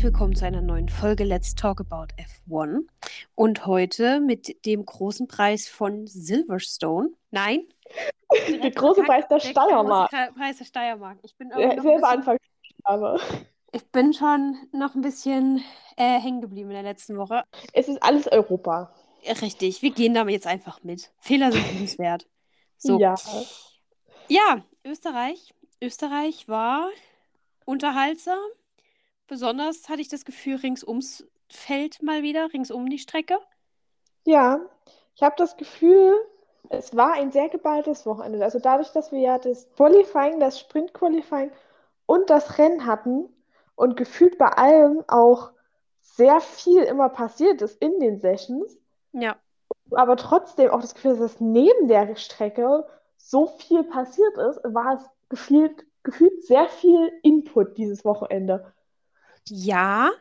herzlich willkommen zu einer neuen Folge Let's Talk About F1. Und heute mit dem großen Preis von Silverstone. Nein. Der große Preis der Steiermark. Der Preis der Steiermark. Ich bin ja, selber Anfangsbuchstabe. Ich bin schon noch ein bisschen äh, hängen geblieben in der letzten Woche. Es ist alles Europa. Richtig, wir gehen damit jetzt einfach mit. Fehler sind liebenswert. So. Ja. Ja, Österreich. Österreich war unterhaltsam. Besonders hatte ich das Gefühl, rings ums Feld mal wieder, rings um die Strecke. Ja, ich habe das Gefühl, es war ein sehr geballtes Wochenende. Also dadurch, dass wir ja das Qualifying, das Sprint-Qualifying und das Rennen hatten und gefühlt bei allem auch sehr viel immer passiert ist in den Sessions. Ja. Aber trotzdem auch das Gefühl, dass neben der Strecke so viel passiert ist, war es gefühlt, gefühlt sehr viel Input dieses Wochenende. Ja,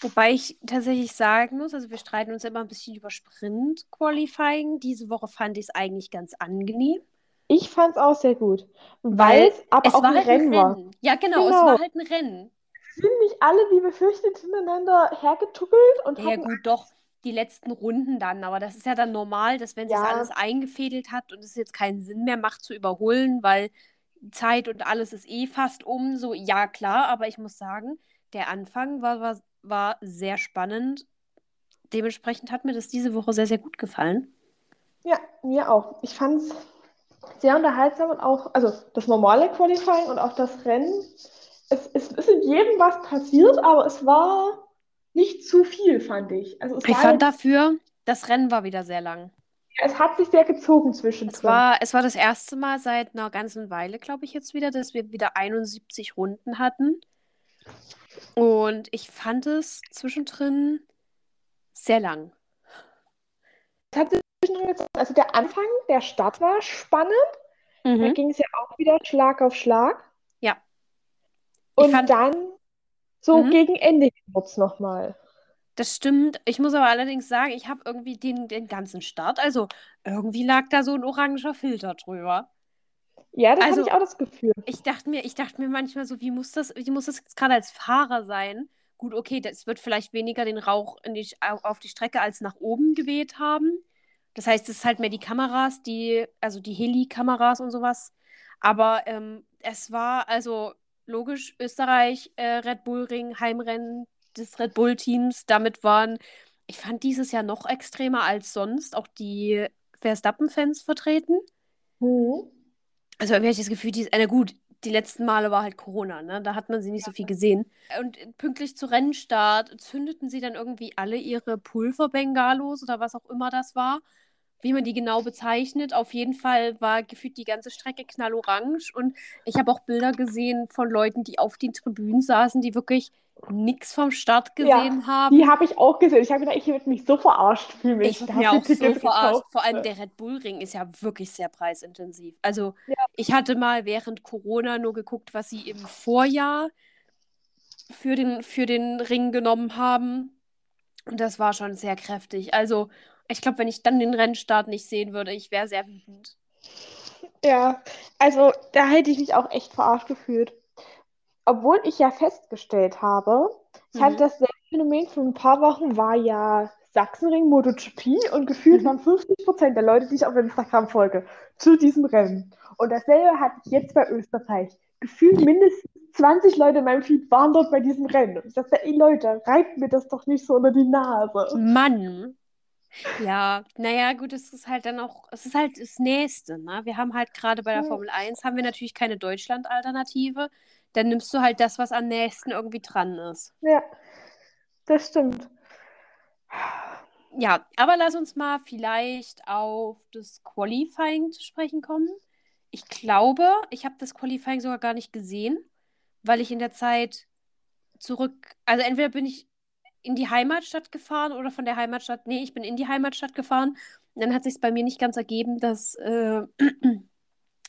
wobei ich tatsächlich sagen muss, also wir streiten uns immer ein bisschen über Sprint-Qualifying. Diese Woche fand ich es eigentlich ganz angenehm. Ich fand es auch sehr gut, weil es aber auch ein halt Rennen ein war. Rennen. Ja, genau, es Genau. war halt ein Rennen. Sind nicht alle wie befürchtet hintereinander hergetuckelt und Ja, gut, doch, die letzten Runden dann, aber das ist ja dann normal, dass wenn sich Ja. alles eingefädelt hat und es jetzt keinen Sinn mehr macht zu überholen, weil Zeit und alles ist eh fast um, so, ja, klar, aber ich muss sagen, der Anfang war, war, war sehr spannend. Dementsprechend hat mir das diese Woche sehr, sehr gut gefallen. Ja, mir auch. Ich fand es sehr unterhaltsam und auch, also das normale Qualifying und auch das Rennen. Es, es ist in jedem was passiert, aber es war nicht zu viel, fand ich. Also es Ich war fand dafür, das Rennen war wieder sehr lang. es hat sich sehr gezogen Es zwischendrin. war, es war das erste Mal seit einer ganzen Weile, glaube ich, jetzt wieder, dass wir wieder 71 Runden hatten. Und ich fand es zwischendrin sehr lang. Es hat sich zwischendrin gezogen. Also der Anfang, der Start war spannend. Da Mhm. ging es ja auch wieder Schlag auf Schlag. Ja. Ich Und fand- dann so Mhm. gegen Ende wurde es nochmal. Das stimmt. Ich muss aber allerdings sagen, ich habe irgendwie den, den ganzen Start, also irgendwie lag da so ein oranger Filter drüber. Ja, das Also- hatte ich auch das Gefühl. Ich dachte mir, ich dachte mir manchmal so, wie muss das, wie muss das jetzt gerade als Fahrer sein? Gut, okay, das wird vielleicht weniger den Rauch die, au- auf die Strecke als nach oben geweht haben. Das heißt, es ist halt mehr die Kameras, die, also die Heli-Kameras und sowas. Aber ähm, es war also logisch, Österreich, äh, Red Bull Ring, Heimrennen des Red Bull-Teams. Damit waren, ich fand dieses Jahr noch extremer als sonst auch die Verstappen-Fans vertreten. Mhm. Also irgendwie habe ich das Gefühl, die, na gut, die letzten Male war halt Corona, ne? Da hat man sie nicht so viel gesehen. Und pünktlich zu Rennstart zündeten sie dann irgendwie alle ihre Pulverbengalos oder was auch immer das war. Wie man die genau bezeichnet. Auf jeden Fall war gefühlt die ganze Strecke knallorange. Und ich habe auch Bilder gesehen von Leuten, die auf den Tribünen saßen, die wirklich nichts vom Start Ja, gesehen haben. Die habe ich auch gesehen. Ich habe gedacht, ich würde mich so verarscht fühlen, Ich habe die auch so verarscht. gekauft Vor allem der Red Bull Ring ist ja wirklich sehr preisintensiv. Also Ja. ich hatte mal während Corona nur geguckt, was sie im Vorjahr für den, für den Ring genommen haben. Und das war schon sehr kräftig. Also ich glaube, wenn ich dann den Rennstart nicht sehen würde, ich wäre sehr wütend. Ja, also da hätte ich mich auch echt verarscht gefühlt. Obwohl ich ja festgestellt habe, ich hatte Mhm. dasselbe Phänomen vor ein paar Wochen, war ja Sachsenring MotoGP und gefühlt Mhm. waren 50% der Leute, die ich auf Instagram folge, zu diesem Rennen. Und dasselbe hatte ich jetzt bei Österreich. Gefühlt mindestens 20 Leute in meinem Feed waren dort bei diesem Rennen. Und ich dachte, ey Leute, reibt mir das doch nicht so unter die Nase. Mann. Ja, naja, gut, es ist halt dann auch, es ist halt das Nächste, ne? Wir haben halt gerade bei der. Formel 1 haben wir natürlich keine Deutschland-Alternative. Dann nimmst du halt das, was am nächsten irgendwie dran ist. Ja, das stimmt. Ja, aber lass uns mal vielleicht auf das Qualifying zu sprechen kommen. Ich glaube, ich habe das Qualifying sogar gar nicht gesehen, weil ich in der Zeit zurück, also entweder bin ich in die Heimatstadt gefahren oder von der Heimatstadt, nee, ich bin in die Heimatstadt gefahren. Und dann hat sich bei mir nicht ganz ergeben, dass äh,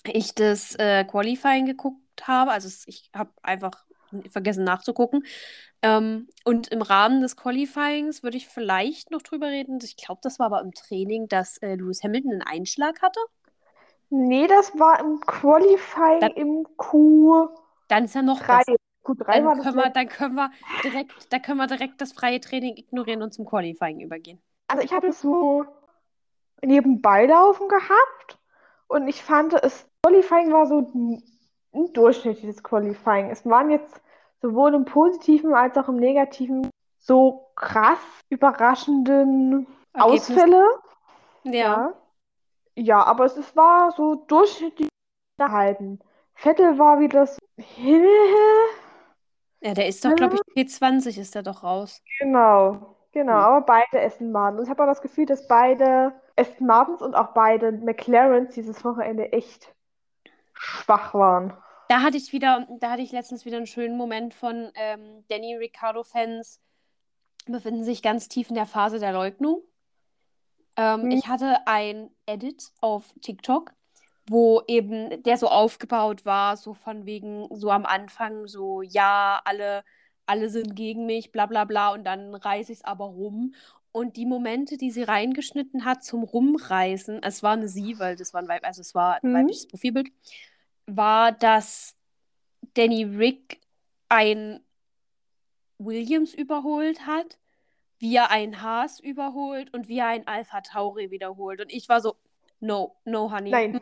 ich das äh, Qualifying geguckt habe. Also ich habe einfach vergessen nachzugucken. Ähm, und im Rahmen des Qualifyings würde ich vielleicht noch drüber reden. Ich glaube, das war aber im Training, dass äh, Lewis Hamilton einen Einschlag hatte. Nee, das war im Qualifying Dann- im Q3. Dann ist ja noch besser. Q3 Dann war das können, wir, dann, können wir direkt, dann können wir direkt das freie Training ignorieren und zum Qualifying übergehen. Also ich habe es so nebenbei laufen gehabt und ich fand, es Qualifying war so ein durchschnittliches Qualifying. Es waren jetzt sowohl im positiven als auch im negativen so krass überraschenden Ergebnis. Ausfälle. Ja. Ja. Ja, aber es, es war so durchschnittlich gehalten. Vettel war wieder so. Ja, der ist doch, glaube ich, P20 ist der doch raus. Genau, genau. Hm. Aber beide Aston Martins. Und ich habe auch das Gefühl, dass beide Aston Martins und auch beide McLarens dieses Wochenende echt schwach waren. Da hatte ich wieder, da hatte ich letztens wieder einen schönen Moment von ähm, Danny Ricciardo-Fans, befinden sich ganz tief in der Phase der Leugnung. Ähm, Hm. Ich hatte ein Edit auf TikTok, wo eben der so aufgebaut war, so von wegen, so am Anfang, so, ja, alle, alle sind gegen mich, bla bla bla, und dann reiße ich es aber rum. Und die Momente, die sie reingeschnitten hat zum Rumreißen, es war eine sie, weil das war ein Weib, also es war ein Mhm. weibliches Profilbild, war, dass Danny Rick ein Williams überholt hat, wie er einen Haas überholt und wie er einen Alpha Tauri wiederholt. Und ich war so, no, no, honey. Nein.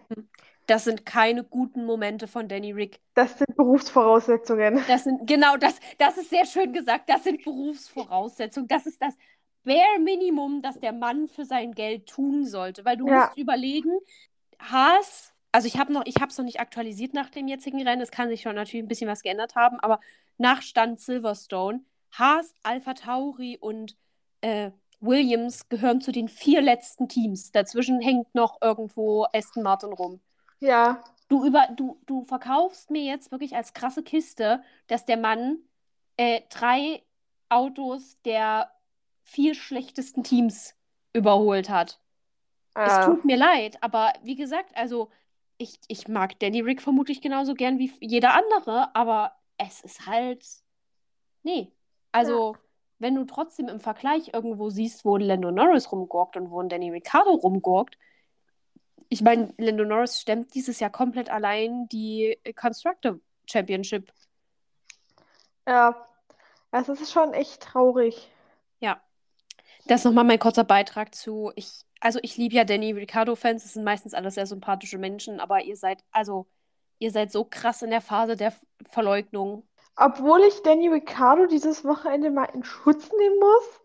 Das sind keine guten Momente von Danny Rick. Das sind Berufsvoraussetzungen. Das sind, genau, das, das ist sehr schön gesagt. Das sind Berufsvoraussetzungen. Das ist das Bare Minimum, das der Mann für sein Geld tun sollte. Weil du Ja. musst überlegen, Haas, also ich habe noch, ich habe es noch nicht aktualisiert nach dem jetzigen Rennen. Es kann sich schon natürlich ein bisschen was geändert haben, aber nach Stand Silverstone, Haas, Alpha Tauri und äh, Williams gehören zu den vier letzten Teams. Dazwischen hängt noch irgendwo Aston Martin rum. Ja, Du, über, du, du verkaufst mir jetzt wirklich als krasse Kiste, dass der Mann äh, drei Autos der vier schlechtesten Teams überholt hat. Es äh, tut mir leid, aber wie gesagt, also ich, ich mag Danny Rick vermutlich genauso gern wie jeder andere, aber es ist halt. Nee. Also, wenn du trotzdem im Vergleich irgendwo siehst, wo ein Lando Norris rumgurkt und wo ein Danny Ricciardo rumgurkt, ich meine, Lando Norris stemmt dieses Jahr komplett allein die Constructor Championship. ja. Es ist schon echt traurig. Ja. Das ist nochmal mein kurzer Beitrag zu. Ich, also ich liebe ja Danny Ricciardo-Fans, das sind meistens alles sehr sympathische Menschen, aber ihr seid, also, ihr seid so krass in der Phase der Verleugnung. Obwohl ich Danny Ricciardo dieses Wochenende mal in Schutz nehmen muss,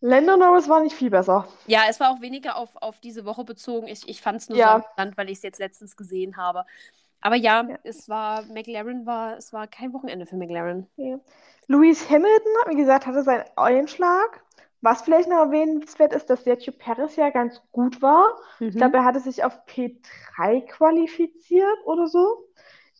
Lando Norris war nicht viel besser. Ja, es war auch weniger auf, auf diese Woche bezogen. Ich, ich fand es nur Ja. so interessant, weil ich es jetzt letztens gesehen habe. Aber ja, Ja. es war, McLaren war, es war kein Wochenende für McLaren. Ja. Lewis Hamilton, wie gesagt, hatte seinen Einschlag. Was vielleicht noch erwähnenswert ist, dass Sergio Perez ja ganz gut war. Ich Mhm. glaube, er hatte sich auf P3 qualifiziert oder so.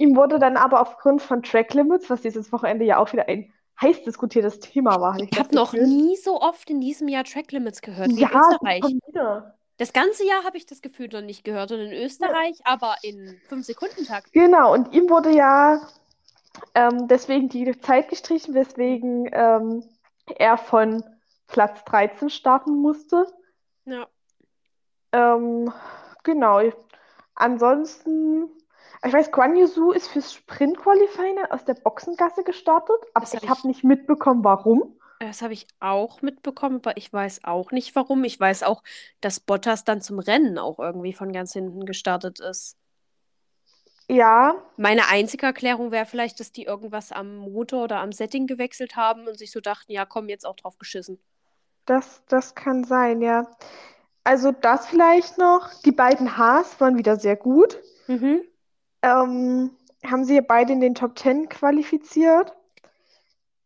Ihm wurde dann aber aufgrund von Track Limits, was dieses Wochenende ja auch wieder ein heiß diskutiertes Thema war, Ich das habe noch Gefühl. nie so oft in diesem Jahr Track Limits gehört in Ja, Österreich. wieder. Das ganze Jahr habe ich das Gefühl noch nicht gehört. Und in Österreich aber in 5-Sekunden-Takt. Genau, und ihm wurde ja ähm, deswegen die Zeit gestrichen, weswegen ähm, er von Platz 13 starten musste. Ja. Ähm, genau. Ansonsten, ich weiß, Guan Yu Zhou ist fürs Sprint-Qualifying aus der Boxengasse gestartet, aber Das ich habe ich- nicht mitbekommen, warum. Das habe ich auch mitbekommen, aber ich weiß auch nicht warum. Ich weiß auch, dass Bottas dann zum Rennen auch irgendwie von ganz hinten gestartet ist. Ja, Meine einzige Erklärung wäre vielleicht, dass die irgendwas am Motor oder am Setting gewechselt haben und sich so dachten, ja, komm, jetzt auch drauf geschissen. das, das kann sein, ja. Also das vielleicht noch. Die beiden Haas waren wieder sehr gut. Mhm. Ähm, haben sie beide in den Top 10 qualifiziert.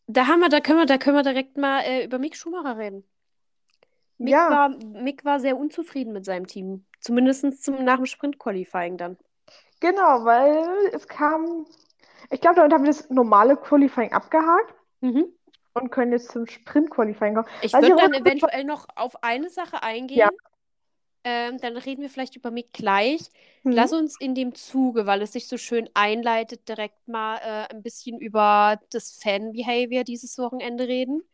Da haben wir, da können wir, da können wir direkt mal äh, über Mick Schumacher reden. Mick Ja. war, Mick war sehr unzufrieden mit seinem Team. Zumindest zum, nach dem Sprint-Qualifying dann. Genau, weil es kam, ich glaube, damit haben wir das normale Qualifying abgehakt Mhm. und können jetzt zum Sprint-Qualifying kommen. Ich würde dann eventuell noch auf eine Sache eingehen. Ja. Ähm, dann reden wir vielleicht über Mick gleich. Mhm. Lass uns in dem Zuge, weil es sich so schön einleitet, direkt mal äh, ein bisschen über das Fan-Behavior dieses Wochenende reden.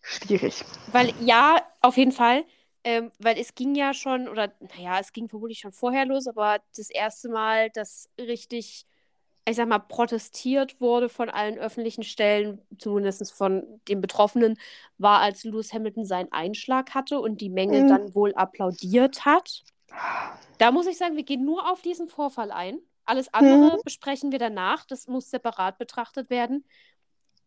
Schwierig. Weil ja, auf jeden Fall. Ähm, weil es ging ja schon, oder naja, es ging vermutlich schon vorher los, aber das erste Mal, dass richtig ich sag mal, protestiert wurde von allen öffentlichen Stellen, zumindest von den Betroffenen, war, als Lewis Hamilton seinen Einschlag hatte und die Menge Mhm. dann wohl applaudiert hat. Da muss ich sagen, wir gehen nur auf diesen Vorfall ein. Alles andere besprechen wir danach. Das muss separat betrachtet werden.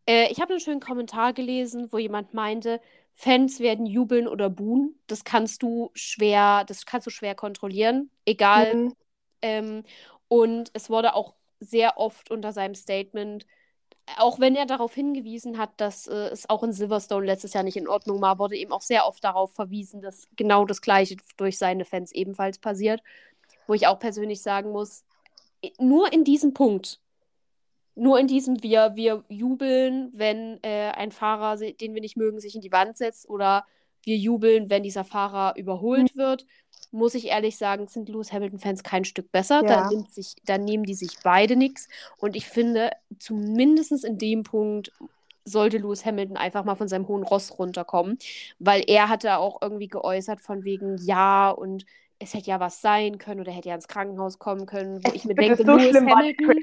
Äh, ich habe einen schönen Kommentar gelesen, wo jemand meinte, Fans werden jubeln oder buhen. Das kannst du schwer, das kannst du schwer kontrollieren, egal. Mhm. Ähm, und es wurde auch sehr oft unter seinem Statement, auch wenn er darauf hingewiesen hat, dass äh, es auch in Silverstone letztes Jahr nicht in Ordnung war, wurde eben auch sehr oft darauf verwiesen, dass genau das Gleiche durch seine Fans ebenfalls passiert. Wo ich auch persönlich sagen muss, nur in diesem Punkt, nur in diesem wir, wir jubeln, wenn äh, ein Fahrer, den wir nicht mögen, sich in die Wand setzt oder wir jubeln, wenn dieser Fahrer überholt wird, muss ich ehrlich sagen, sind Lewis Hamilton-Fans kein Stück besser. Da, Ja. nimmt sich, da nehmen die sich beide nichts. Und ich finde, zumindest in dem Punkt sollte Lewis Hamilton einfach mal von seinem hohen Ross runterkommen, weil er hatte auch irgendwie geäußert von wegen ja und es hätte ja was sein können oder hätte ja ins Krankenhaus kommen können, wo ich mir denke, so Lewis schlimm Hamilton,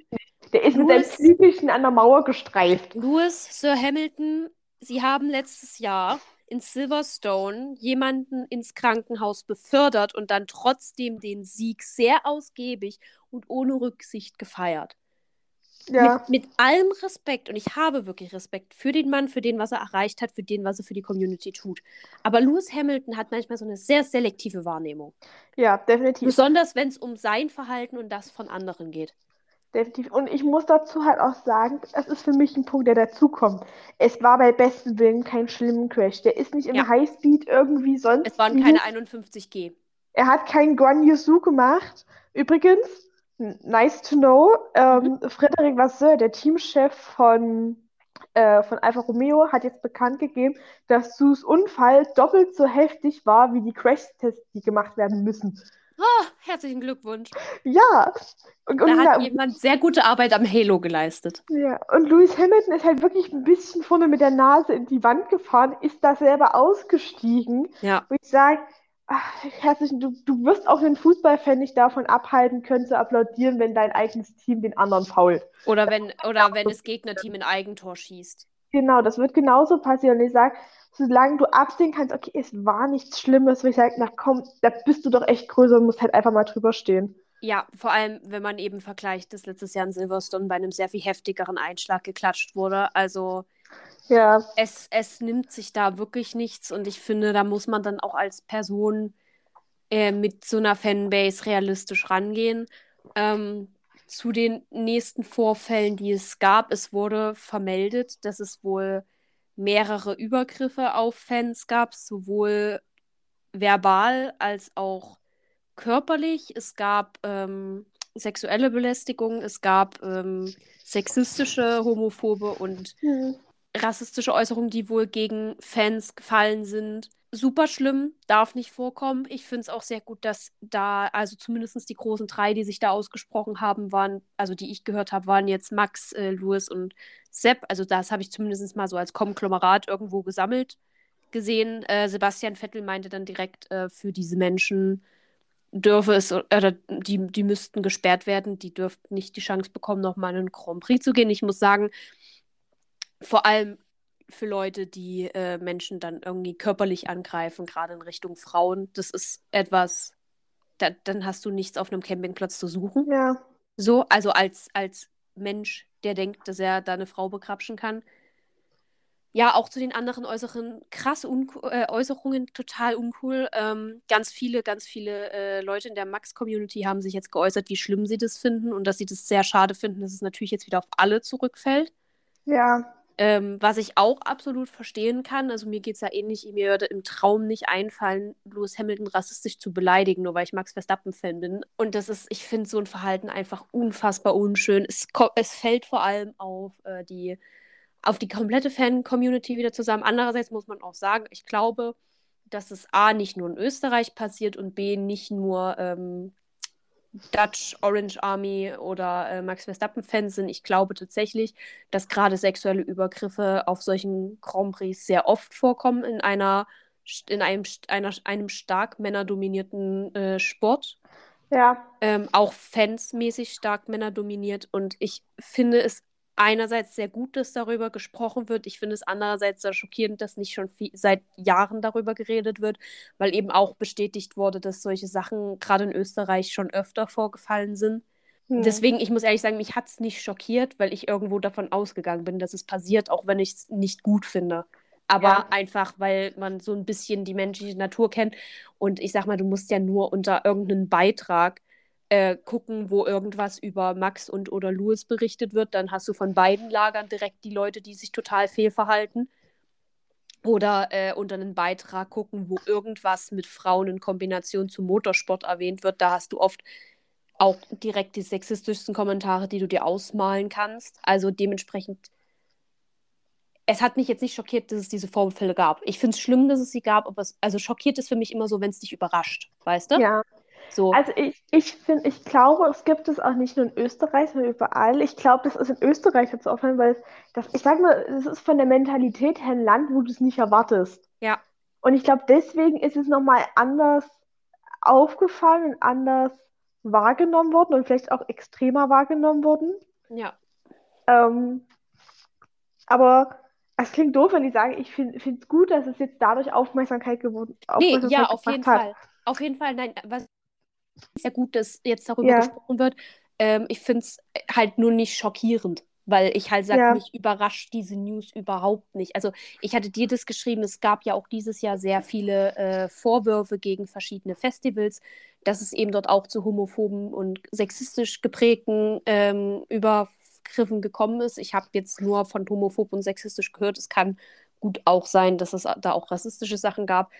Der ist mit seinem Flügelchen an der Mauer gestreift. Lewis, Sir Hamilton, Sie haben letztes Jahr in Silverstone jemanden ins Krankenhaus befördert und dann trotzdem den Sieg sehr ausgiebig und ohne Rücksicht gefeiert. Ja. Mit, mit allem Respekt, und ich habe wirklich Respekt für den Mann, für den, was er erreicht hat, für den, was er für die Community tut. Aber Lewis Hamilton hat manchmal so eine sehr selektive Wahrnehmung. Ja, definitiv. Besonders wenn es um sein Verhalten und das von anderen geht. Definitiv. Und ich muss dazu halt auch sagen, das ist für mich ein Punkt, der dazukommt. Es war bei bestem Willen kein schlimmer Crash. Der ist nicht im Ja. Highspeed irgendwie sonst. Es waren keine 51G. Er hat keinen Guan Yusu gemacht. Übrigens, nice to know, ähm, Mhm. Frederic Vasseur, der Teamchef von, äh, von Alfa Romeo, hat jetzt bekannt gegeben, dass Sus Unfall doppelt so heftig war wie die Crash-Tests, die gemacht werden müssen. Ah, herzlichen Glückwunsch. Ja, und, und, Da hat jemand sehr gute Arbeit am Halo geleistet. ja, und Lewis Hamilton ist halt wirklich ein bisschen vorne mit der Nase in die Wand gefahren, ist da selber ausgestiegen. Ja. wo ich sage, herzlichen, du, du wirst auch einen Fußballfan nicht davon abhalten können zu applaudieren, wenn dein eigenes Team den anderen fault. Oder wenn, oder wenn das Gegnerteam ein Eigentor schießt. Genau, das wird genauso passieren. Und ich sage, solange du absehen kannst, okay, es war nichts Schlimmes, wo ich sage, na komm, da bist du doch echt größer und musst halt einfach mal drüber stehen. Ja, vor allem, wenn man eben vergleicht, dass letztes Jahr in Silverstone bei einem sehr viel heftigeren Einschlag geklatscht wurde. Also Ja, es, es nimmt sich da wirklich nichts und ich finde, da muss man dann auch als Person äh, mit so einer Fanbase realistisch rangehen. Ähm, zu den nächsten Vorfällen, die es gab, es wurde vermeldet, dass es wohl mehrere Übergriffe auf Fans gab, sowohl verbal als auch körperlich. Es gab ähm, sexuelle Belästigung, es gab ähm, sexistische, homophobe und hm. rassistische Äußerungen, die wohl gegen Fans gefallen sind. Super schlimm, darf nicht vorkommen. Ich finde es auch sehr gut, dass da, also zumindest die großen drei, die sich da ausgesprochen haben, waren, also die ich gehört habe, waren jetzt Max, äh, Louis und Sepp. Also das habe ich zumindest mal so als Konglomerat irgendwo gesammelt gesehen. Äh, Sebastian Vettel meinte dann direkt, äh, für diese Menschen dürfe es, oder die, die müssten gesperrt werden, die dürften nicht die Chance bekommen, nochmal in einen Grand Prix zu gehen. Ich muss sagen, vor allem für Leute, die äh, Menschen dann irgendwie körperlich angreifen, gerade in Richtung Frauen, das ist etwas, da, dann hast du nichts auf einem Campingplatz zu suchen. ja, So, also als, als Mensch, der denkt, dass er da eine Frau begrapschen kann. Ja, auch zu den anderen äußeren, krass äh, Äußerungen, total uncool. Ähm, ganz viele, ganz viele äh, Leute in der Max-Community haben sich jetzt geäußert, wie schlimm sie das finden und dass sie das sehr schade finden, dass es natürlich jetzt wieder auf alle zurückfällt. ja, Ähm, was ich auch absolut verstehen kann, also mir geht es ja ähnlich, mir würde im Traum nicht einfallen, Lewis Hamilton rassistisch zu beleidigen, nur weil ich Max Verstappen-Fan bin. Und das ist, ich finde so ein Verhalten einfach unfassbar unschön. Es, es fällt vor allem auf äh, die, auf die komplette Fan-Community wieder zusammen. Andererseits muss man auch sagen, ich glaube, dass es A nicht nur in Österreich passiert und B nicht nur ähm, Dutch Orange Army oder äh, Max Verstappen-Fans sind. Ich glaube tatsächlich, dass gerade sexuelle Übergriffe auf solchen Grand Prix sehr oft vorkommen in einer in einem, einer, einem stark männerdominierten äh, Sport. Ja. Ähm, auch fansmäßig stark Männer dominiert. Und ich finde es einerseits sehr gut, dass darüber gesprochen wird. Ich finde es andererseits sehr schockierend, dass nicht schon viel, seit Jahren darüber geredet wird, weil eben auch bestätigt wurde, dass solche Sachen gerade in Österreich schon öfter vorgefallen sind. Hm. Deswegen, ich muss ehrlich sagen, mich hat es nicht schockiert, weil ich irgendwo davon ausgegangen bin, dass es passiert, auch wenn ich es nicht gut finde. Aber Ja. einfach, weil man so ein bisschen die menschliche Natur kennt. Und ich sag mal, du musst ja nur unter irgendeinen Beitrag äh, gucken, wo irgendwas über Max und oder Louis berichtet wird. Dann hast du von beiden Lagern direkt die Leute, die sich total fehlverhalten. Oder äh, unter einen Beitrag gucken, wo irgendwas mit Frauen in Kombination zu Motorsport erwähnt wird. Da hast du oft auch direkt die sexistischsten Kommentare, die du dir ausmalen kannst. Also dementsprechend, es hat mich jetzt nicht schockiert, dass es diese Vorfälle gab. Ich finde es schlimm, dass es sie gab, aber es, also schockiert ist für mich immer so, wenn es dich überrascht, weißt du? Ja. So. Also ich, ich finde, ich glaube, es gibt es auch nicht nur in Österreich, sondern überall. Ich glaube, das ist in Österreich jetzt auffallen, weil das, ich sag mal, es ist von der Mentalität her ein Land, wo du es nicht erwartest. ja, Und ich glaube, deswegen ist es nochmal anders aufgefallen und anders wahrgenommen worden und vielleicht auch extremer wahrgenommen worden. ja. Ähm, aber es klingt doof, wenn ich sage, ich finde es gut, dass es jetzt dadurch Aufmerksamkeit geworden, Nee, Aufmerksamkeit ja, auf jeden hat. Fall. Auf jeden Fall, nein, was sehr gut, dass jetzt darüber Ja. gesprochen wird. Ähm, ich finde es halt nur nicht schockierend, weil ich halt sage, Ja. mich überrascht diese News überhaupt nicht. Also ich hatte dir das geschrieben, es gab ja auch dieses Jahr sehr viele äh, Vorwürfe gegen verschiedene Festivals, dass es eben dort auch zu homophoben und sexistisch geprägten ähm, Übergriffen gekommen ist. Ich habe jetzt nur von homophob und sexistisch gehört. Es kann gut auch sein, dass es da auch rassistische Sachen gab.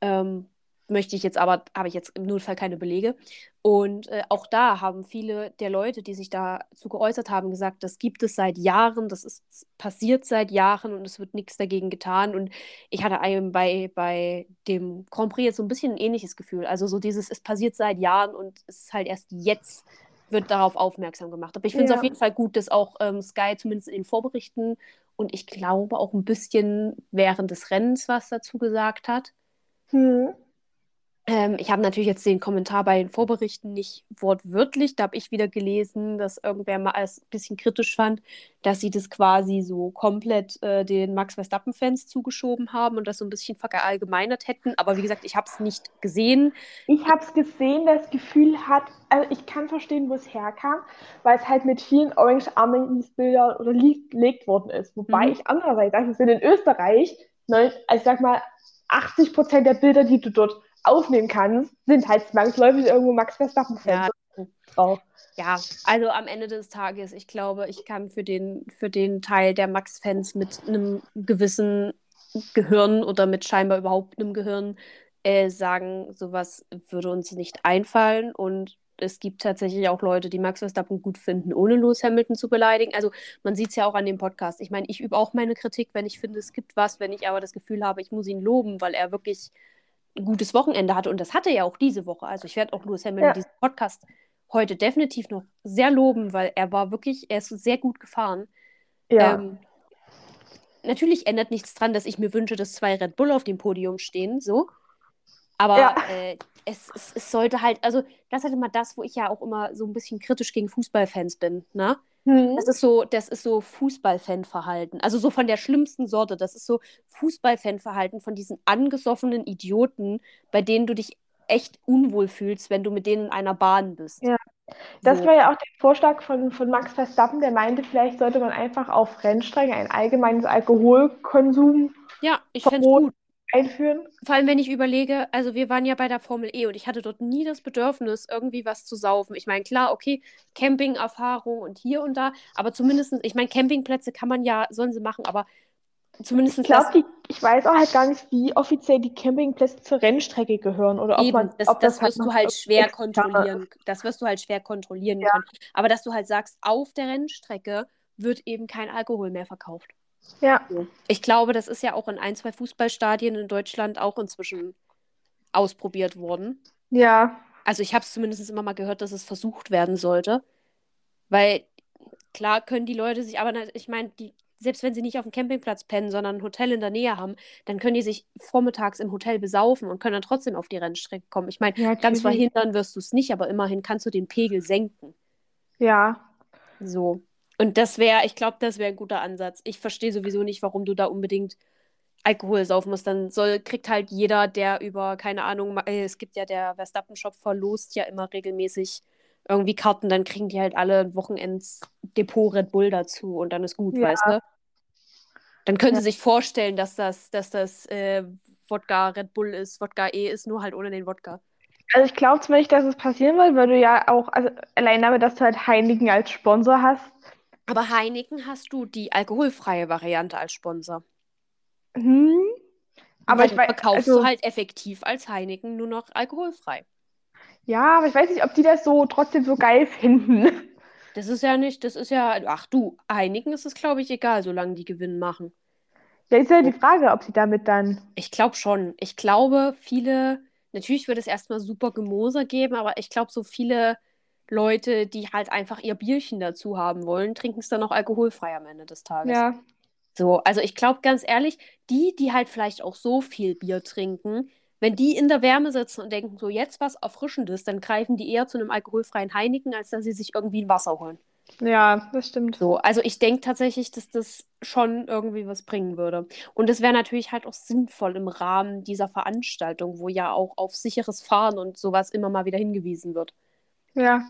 Ähm, möchte ich jetzt aber, habe ich jetzt im Notfall keine Belege. Und äh, auch da haben viele der Leute, die sich dazu geäußert haben, gesagt, das gibt es seit Jahren, das ist passiert seit Jahren und es wird nichts dagegen getan. Und ich hatte einem bei, bei dem Grand Prix jetzt so ein bisschen ein ähnliches Gefühl. Also so dieses, es passiert seit Jahren und es ist halt erst jetzt wird darauf aufmerksam gemacht. Aber ich finde es Ja. auf jeden Fall gut, dass auch ähm, Sky zumindest in den Vorberichten und ich glaube auch ein bisschen während des Rennens was dazu gesagt hat. Hm. Ähm, ich habe natürlich jetzt den Kommentar bei den Vorberichten nicht wortwörtlich. Da habe ich wieder gelesen, dass irgendwer mal es ein bisschen kritisch fand, dass sie das quasi so komplett äh, den Max Verstappen-Fans zugeschoben haben und das so ein bisschen verallgemeinert hätten. Aber wie gesagt, ich habe es nicht gesehen. Ich habe es gesehen, das Gefühl hat, also ich kann verstehen, wo es herkam, weil es halt mit vielen Orange Armies-Bildern oder gelegt worden ist. Wobei Mhm. ich andererseits sage, es sind in Österreich, ne, also ich sag mal, 80 Prozent der Bilder, die du dort aufnehmen kannst, sind halt zwangsläufig irgendwo Max Verstappen-Fans drauf. Ja, also am Ende des Tages, ich glaube, ich kann für den, für den Teil der Max-Fans mit einem gewissen Gehirn oder mit scheinbar überhaupt einem Gehirn äh, sagen, sowas würde uns nicht einfallen. Und es gibt tatsächlich auch Leute, die Max Verstappen gut finden, ohne Lewis Hamilton zu beleidigen. Also man sieht es ja auch an dem Podcast. Ich meine, ich übe auch meine Kritik, wenn ich finde, es gibt was, wenn ich aber das Gefühl habe, ich muss ihn loben, weil er wirklich ein gutes Wochenende hatte. Und das hatte er auch diese Woche. Also ich werde auch Lewis Hamilton Ja. diesen Podcast heute definitiv noch sehr loben, weil er war wirklich, er ist sehr gut gefahren. Ja, Ähm, natürlich ändert nichts dran, dass ich mir wünsche, dass zwei Red Bull auf dem Podium stehen, so. Aber Ja. äh, es, es, es sollte halt, also das ist halt immer das, wo ich ja auch immer so ein bisschen kritisch gegen Fußballfans bin, ne? Hm. Das ist so, das ist so Fußballfanverhalten. Also so von der schlimmsten Sorte. Das ist so Fußballfanverhalten von diesen angesoffenen Idioten, bei denen du dich echt unwohl fühlst, wenn du mit denen in einer Bahn bist. Ja. Das So. war ja auch der Vorschlag von, von Max Verstappen, der meinte, vielleicht sollte man einfach auf Rennstrecken ein allgemeines Alkoholkonsum Ja, ich fände gut. Einführen. Vor allem, wenn ich überlege, also wir waren ja bei der Formel E und ich hatte dort nie das Bedürfnis, irgendwie was zu saufen. Ich meine, klar, okay, Camping-Erfahrung und hier und da, aber zumindest, ich meine, Campingplätze kann man ja, sollen sie machen, aber zumindest Ich glaube, das ich weiß auch halt gar nicht, wie offiziell die Campingplätze zur Rennstrecke gehören oder ob Eben, man, das, ob das, halt wirst du noch halt schwer kontrollieren. Das wirst du halt schwer kontrollieren Ja. können. Aber dass du halt sagst, auf der Rennstrecke wird eben kein Alkohol mehr verkauft. Ja. Ich glaube, das ist ja auch in ein, zwei Fußballstadien in Deutschland auch inzwischen ausprobiert worden. ja, Also ich habe es zumindest immer mal gehört, dass es versucht werden sollte. Weil klar können die Leute sich, aber ich meine, die selbst wenn sie nicht auf dem Campingplatz pennen, sondern ein Hotel in der Nähe haben, dann können die sich vormittags im Hotel besaufen und können dann trotzdem auf die Rennstrecke kommen. Ich meine, Ja, ganz verhindern wirst du es nicht, aber immerhin kannst du den Pegel senken. Ja. So. Und das wäre, ich glaube, das wäre ein guter Ansatz. Ich verstehe sowieso nicht, warum du da unbedingt Alkohol saufen musst. Dann soll, kriegt halt jeder, der über, keine Ahnung, äh, es gibt ja der Verstappen-Shop verlost ja immer regelmäßig irgendwie Karten, dann kriegen die halt alle ein Wochenends-Depot Red Bull dazu und dann ist gut, Ja. weißt du? Dann können Ja. sie sich vorstellen, dass das, dass das äh, Wodka Red Bull ist, Wodka E ist, nur halt ohne den Wodka. Also ich glaube zwar nicht, dass es passieren wird, weil du ja auch, also allein damit, dass du halt Heineken als Sponsor hast. Aber Heineken hast du die alkoholfreie Variante als Sponsor. Hm. Aber Weil ich weiß, verkaufst also, du halt effektiv als Heineken nur noch alkoholfrei. ja, aber ich weiß nicht, ob die das so trotzdem so geil finden. Das ist ja nicht, das ist ja, ach du, Heineken ist es, glaube ich, egal, solange die Gewinn machen. Ja, ist ja die Frage, ob sie damit dann. Ich glaube schon. Ich glaube, viele, natürlich wird es erstmal super Gemoser geben, aber ich glaube, so viele Leute, die halt einfach ihr Bierchen dazu haben wollen, trinken es dann auch alkoholfrei am Ende des Tages. Ja. So, also ich glaube ganz ehrlich, die, die halt vielleicht auch so viel Bier trinken, wenn die in der Wärme sitzen und denken, so jetzt was Erfrischendes, dann greifen die eher zu einem alkoholfreien Heineken, als dass sie sich irgendwie ein Wasser holen. Ja, das stimmt. So, also ich denke tatsächlich, dass das schon irgendwie was bringen würde. Und es wäre natürlich halt auch sinnvoll im Rahmen dieser Veranstaltung, wo ja auch auf sicheres Fahren und sowas immer mal wieder hingewiesen wird. Ja.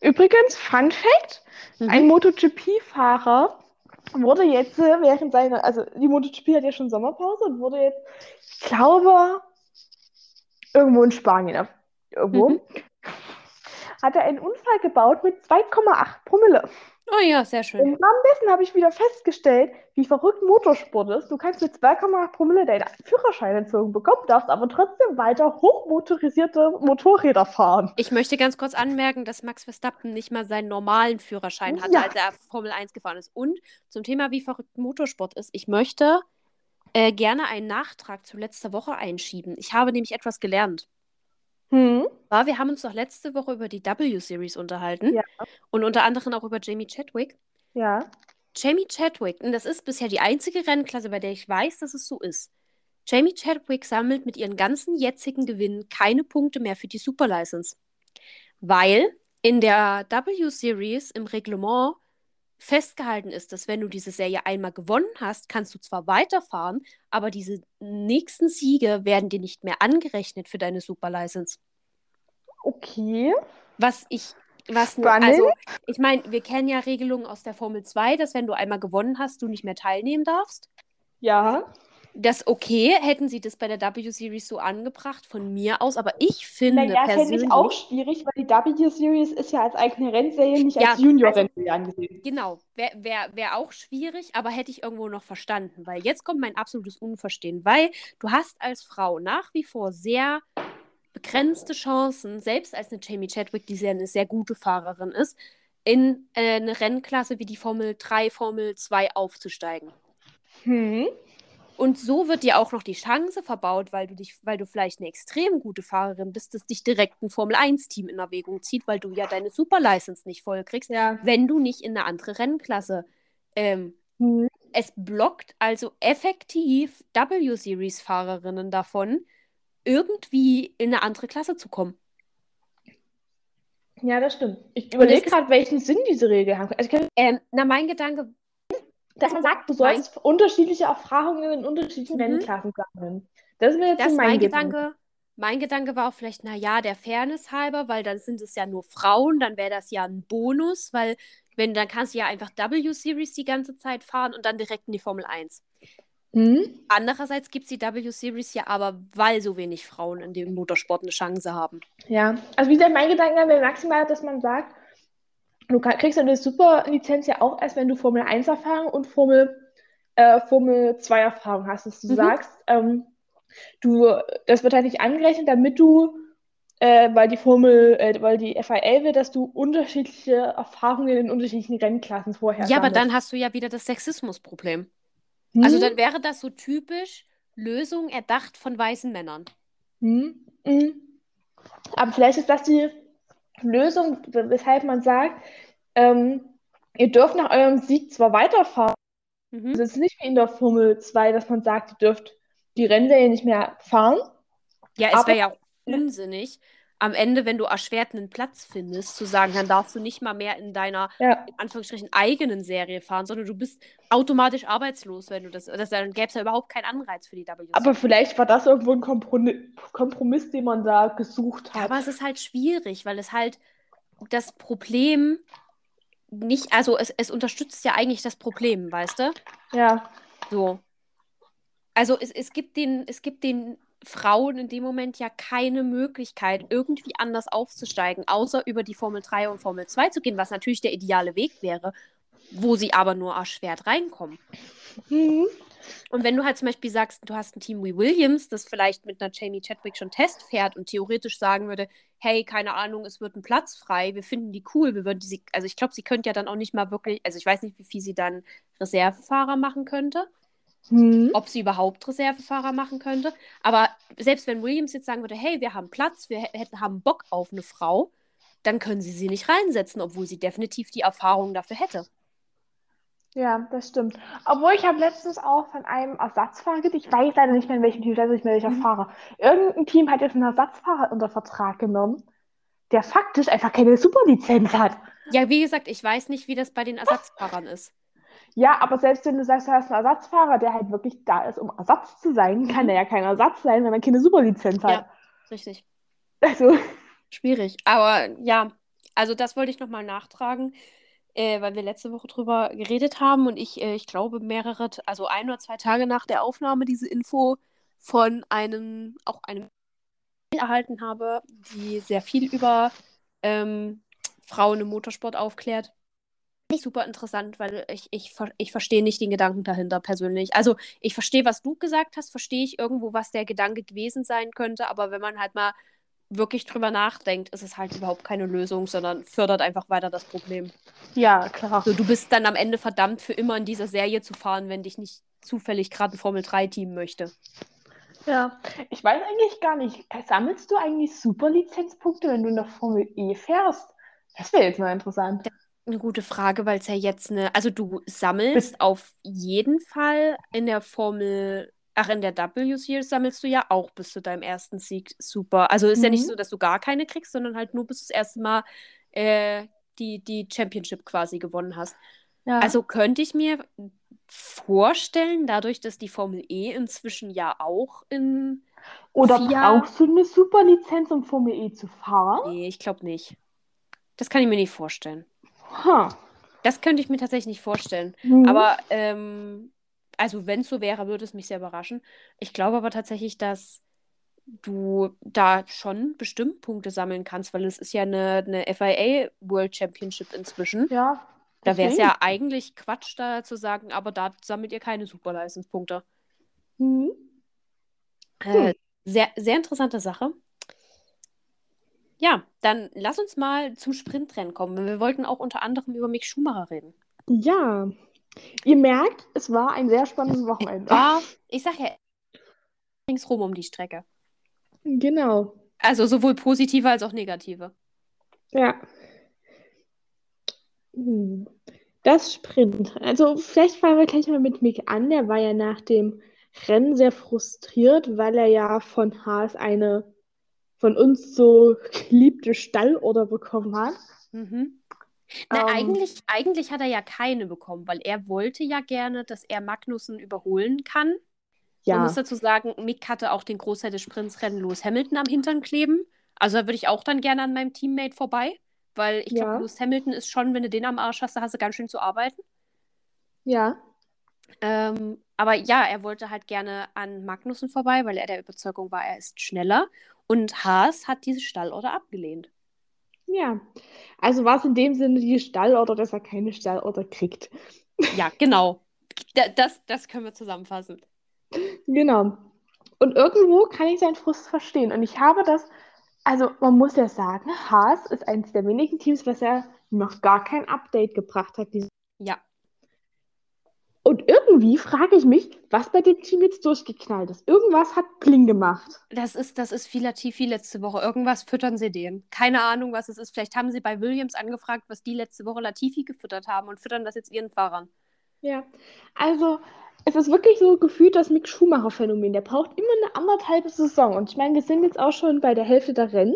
Übrigens, Fun Fact: Ein Mhm. MotoGP-Fahrer wurde jetzt äh, während seiner, also die MotoGP hat ja schon Sommerpause und wurde jetzt, ich glaube, irgendwo in Spanien, irgendwo, Mhm. hat er einen Unfall gebaut mit 2,8 Promille. Oh ja, sehr Im schön. Rahmen dessen habe ich wieder festgestellt, wie verrückt Motorsport ist. Du kannst mit 2,8 Promille deinen Führerschein entzogen bekommen, darfst aber trotzdem weiter hochmotorisierte Motorräder fahren. Ich möchte ganz kurz anmerken, dass Max Verstappen nicht mal seinen normalen Führerschein hatte, Ja. als er Formel 1 gefahren ist. Und zum Thema, wie verrückt Motorsport ist, ich möchte äh, gerne einen Nachtrag zu letzter Woche einschieben. Ich habe nämlich etwas gelernt. Hm? War, wir haben uns doch letzte Woche über die W-Series unterhalten Ja. und unter anderem auch über Jamie Chadwick. Ja. Jamie Chadwick, und das ist bisher die einzige Rennklasse, bei der ich weiß, dass es so ist. Jamie Chadwick sammelt mit ihren ganzen jetzigen Gewinnen keine Punkte mehr für die Superlicense. Weil in der W-Series im Reglement festgehalten ist, dass wenn du diese Serie einmal gewonnen hast, kannst du zwar weiterfahren, aber diese nächsten Siege werden dir nicht mehr angerechnet für deine Superlicense. Okay. Was ich, was, ne- Spannend. also, ich meine, wir kennen ja Regelungen aus der Formel 2, dass wenn du einmal gewonnen hast, du nicht mehr teilnehmen darfst. Ja. Das okay, hätten sie das bei der W-Series so angebracht, von mir aus, aber ich finde Naja, persönlich. ich auch schwierig, weil die W-Series ist ja als eigene Rennserie, nicht Ja, als Junior-Rennserie angesehen. Genau, wäre wär, wär auch schwierig, aber hätte ich irgendwo noch verstanden, weil jetzt kommt mein absolutes Unverstehen, weil du hast als Frau nach wie vor sehr begrenzte Chancen, selbst als eine Jamie Chadwick, die sehr, eine sehr gute Fahrerin ist, in äh, eine Rennklasse wie die Formel 3, Formel 2 aufzusteigen. Hm. Und so wird dir auch noch die Chance verbaut, weil du dich, weil du vielleicht eine extrem gute Fahrerin bist, dass dich direkt ein Formel 1-Team in Erwägung zieht, weil du ja deine Superlicense nicht voll kriegst, Ja. wenn du nicht in eine andere Rennklasse. Ähm, Hm. es blockt also effektiv W-Series-Fahrerinnen davon, irgendwie in eine andere Klasse zu kommen. Ja, das stimmt. Ich überlege gerade, welchen Sinn diese Regel haben. Also, ich kann- Ähm, na, mein Gedanke, dass man sagt, du sollst unterschiedliche Erfahrungen in unterschiedlichen Mhm. Rennklassen sammeln. Das ist mir jetzt das mein mein Gedanke. Mein Gedanke war auch vielleicht, na ja, der Fairness halber, weil dann sind es ja nur Frauen, dann wäre das ja ein Bonus, weil wenn dann kannst du ja einfach W-Series die ganze Zeit fahren und dann direkt in die Formel 1. Hm? Andererseits gibt es die W-Series ja aber, weil so wenig Frauen in dem Motorsport eine Chance haben. Ja, also wie gesagt, mein Gedanke wäre maximal, dass man sagt, du kann, kriegst eine Superlizenz ja auch erst, wenn du Formel 1 Erfahrung und Formel, äh, Formel 2 Erfahrung hast, dass du Mhm. sagst, ähm, du, das wird halt nicht angerechnet, damit du, äh, weil die Formel, äh, weil die FIA will, dass du unterschiedliche Erfahrungen in unterschiedlichen Rennklassen vorher Ja, aber dann hast du ja wieder das Sexismusproblem. Also Hm? dann wäre das so typisch Lösung erdacht von weißen Männern. Hm, hm. Aber vielleicht ist das die Lösung, weshalb man sagt, ähm, ihr dürft nach eurem Sieg zwar weiterfahren, Mhm. Es ist nicht wie in der Formel 2, dass man sagt, ihr dürft die Rennserie nicht mehr fahren. Ja, es Aber- wäre ja unsinnig, am Ende, wenn du erschwert einen Platz findest, zu sagen, dann darfst du nicht mal mehr in deiner, Ja, in Anführungsstrichen, eigenen Serie fahren, sondern du bist automatisch arbeitslos, wenn du das. das dann gäbe es ja überhaupt keinen Anreiz für die WC. aber vielleicht war das irgendwo ein Kompromi- Kompromiss, den man da gesucht Ja, hat. aber es ist halt schwierig, weil es halt das Problem nicht, also es, es unterstützt ja eigentlich das Problem, weißt du? Ja, So. Also es, es gibt den, es gibt den Frauen in dem Moment ja keine Möglichkeit, irgendwie anders aufzusteigen, außer über die Formel 3 und Formel 2 zu gehen, was natürlich der ideale Weg wäre, wo sie aber nur erschwert reinkommen. mhm. Und wenn du halt zum Beispiel sagst, du hast ein Team wie Williams, das vielleicht mit einer Jamie Chadwick schon Test fährt und theoretisch sagen würde, hey, keine Ahnung, es wird ein Platz frei, wir finden die cool, wir würden die, also ich glaube, sie könnte ja dann auch nicht mal wirklich, also ich weiß nicht, wie viel sie dann Reservefahrer machen könnte, Mhm. ob sie überhaupt Reservefahrer machen könnte, aber selbst wenn Williams jetzt sagen würde, hey, wir haben Platz, wir hätten, haben Bock auf eine Frau, dann können sie sie nicht reinsetzen, obwohl sie definitiv die Erfahrung dafür hätte. Ja, das stimmt. Obwohl ich habe letztens auch von einem Ersatzfahrer, ich weiß leider nicht mehr in welchem Team, ich weiß nicht mehr welcher Mhm. Fahrer. Irgendein Team hat jetzt einen Ersatzfahrer unter Vertrag genommen, der faktisch einfach keine Superlizenz hat. Ja, wie gesagt, ich weiß nicht, wie das bei den Ersatzfahrern ist. Ja, aber selbst wenn du sagst, du hast einen Ersatzfahrer, der halt wirklich da ist, um Ersatz zu sein, kann er ja kein Ersatz sein, wenn er keine Superlizenz hat. Ja. Richtig. Also, Schwierig. Aber ja, also das wollte ich nochmal nachtragen, äh, weil wir letzte Woche drüber geredet haben und ich, äh, ich glaube, mehrere, also ein oder zwei Tage nach der Aufnahme diese Info von einem, auch einem erhalten habe, die sehr viel über ähm, Frauen im Motorsport aufklärt. Finde ich super interessant, weil ich, ich, ich verstehe nicht den Gedanken dahinter persönlich. Also ich verstehe, was du gesagt hast, verstehe ich irgendwo, was der Gedanke gewesen sein könnte, aber wenn man halt mal wirklich drüber nachdenkt, ist es halt überhaupt keine Lösung, sondern fördert einfach weiter das Problem. ja, klar. So, du bist dann am Ende verdammt für immer in dieser Serie zu fahren, wenn dich nicht zufällig gerade ein Formel-3-Team möchte. Ja, ich weiß eigentlich gar nicht, sammelst du eigentlich Superlizenzpunkte, wenn du in der Formel E fährst? Das wäre jetzt mal interessant. Eine gute Frage, weil es ja jetzt eine, also du sammelst auf jeden Fall in der Formel, ach, in der W-Series sammelst du ja auch bis zu deinem ersten Sieg super. Also ist ja nicht Mhm. so, dass du gar keine kriegst, sondern halt nur bis du das erste Mal äh, die, die Championship quasi gewonnen hast. Ja. Also könnte ich mir vorstellen, dadurch, dass die Formel E inzwischen ja auch in. Oder FIA brauchst du eine Superlizenz, um Formel E zu fahren? Nee, ich glaube nicht. Das kann ich mir nicht vorstellen. Ha. Das könnte ich mir tatsächlich nicht vorstellen. Mhm. Aber, ähm, also wenn es so wäre, würde es mich sehr überraschen. Ich glaube aber tatsächlich, dass du da schon bestimmt Punkte sammeln kannst, weil es ist ja eine, eine FIA World Championship inzwischen. Ja. Da wäre es ja eigentlich Quatsch, da zu sagen, aber da sammelt ihr keine Superleistungspunkte. Mhm. Äh, sehr, sehr interessante Sache. Ja, dann lass uns mal zum Sprintrennen kommen. Wir wollten auch unter anderem über Mick Schumacher reden. Ja. Ihr merkt, es war ein sehr spannendes Wochenende. War, ich sag ja, ringsrum um die Strecke. Genau. Also sowohl positive als auch negative. Ja. Hm. Das Sprint. Also vielleicht fangen wir gleich mal mit Mick an. Der war ja nach dem Rennen sehr frustriert, weil er ja von Haas eine von uns so geliebte Stallorder bekommen hat. Mhm. Na, Ähm. eigentlich, eigentlich hat er ja keine bekommen, weil er wollte ja gerne, dass er Magnussen überholen kann. Man Ja, muss dazu sagen, Mick hatte auch den Großteil des Sprintsrennen Lewis Hamilton am Hintern kleben. Also da würde ich auch dann gerne an meinem Teammate vorbei, weil ich glaube, Ja. Lewis Hamilton ist schon, wenn du den am Arsch hast, da hast du ganz schön zu arbeiten. ja, Ähm, aber ja, er wollte halt gerne an Magnussen vorbei, weil er der Überzeugung war, er ist schneller. Und Haas hat diese Stallorder abgelehnt. ja. Also war es in dem Sinne die Stallorder, dass er keine Stallorder kriegt. Ja, genau. Da, das, das können wir zusammenfassen. Genau. Und irgendwo kann ich seinen Frust verstehen. Und ich habe das, also man muss ja sagen, Haas ist eines der wenigen Teams, was er noch gar kein Update gebracht hat. Ja, Und irgendwie frage ich mich, was bei dem Team jetzt durchgeknallt ist. Irgendwas hat Pling gemacht. das ist, das ist viel Latifi letzte Woche. Irgendwas füttern sie den. Keine Ahnung, was es ist. Vielleicht haben sie bei Williams angefragt, was die letzte Woche Latifi gefüttert haben und füttern das jetzt ihren Fahrern. Ja, also es ist wirklich so gefühlt das Mick Schumacher-Phänomen. Der braucht immer eine anderthalbe Saison. Und ich meine, wir sind jetzt auch schon bei der Hälfte der Rennen.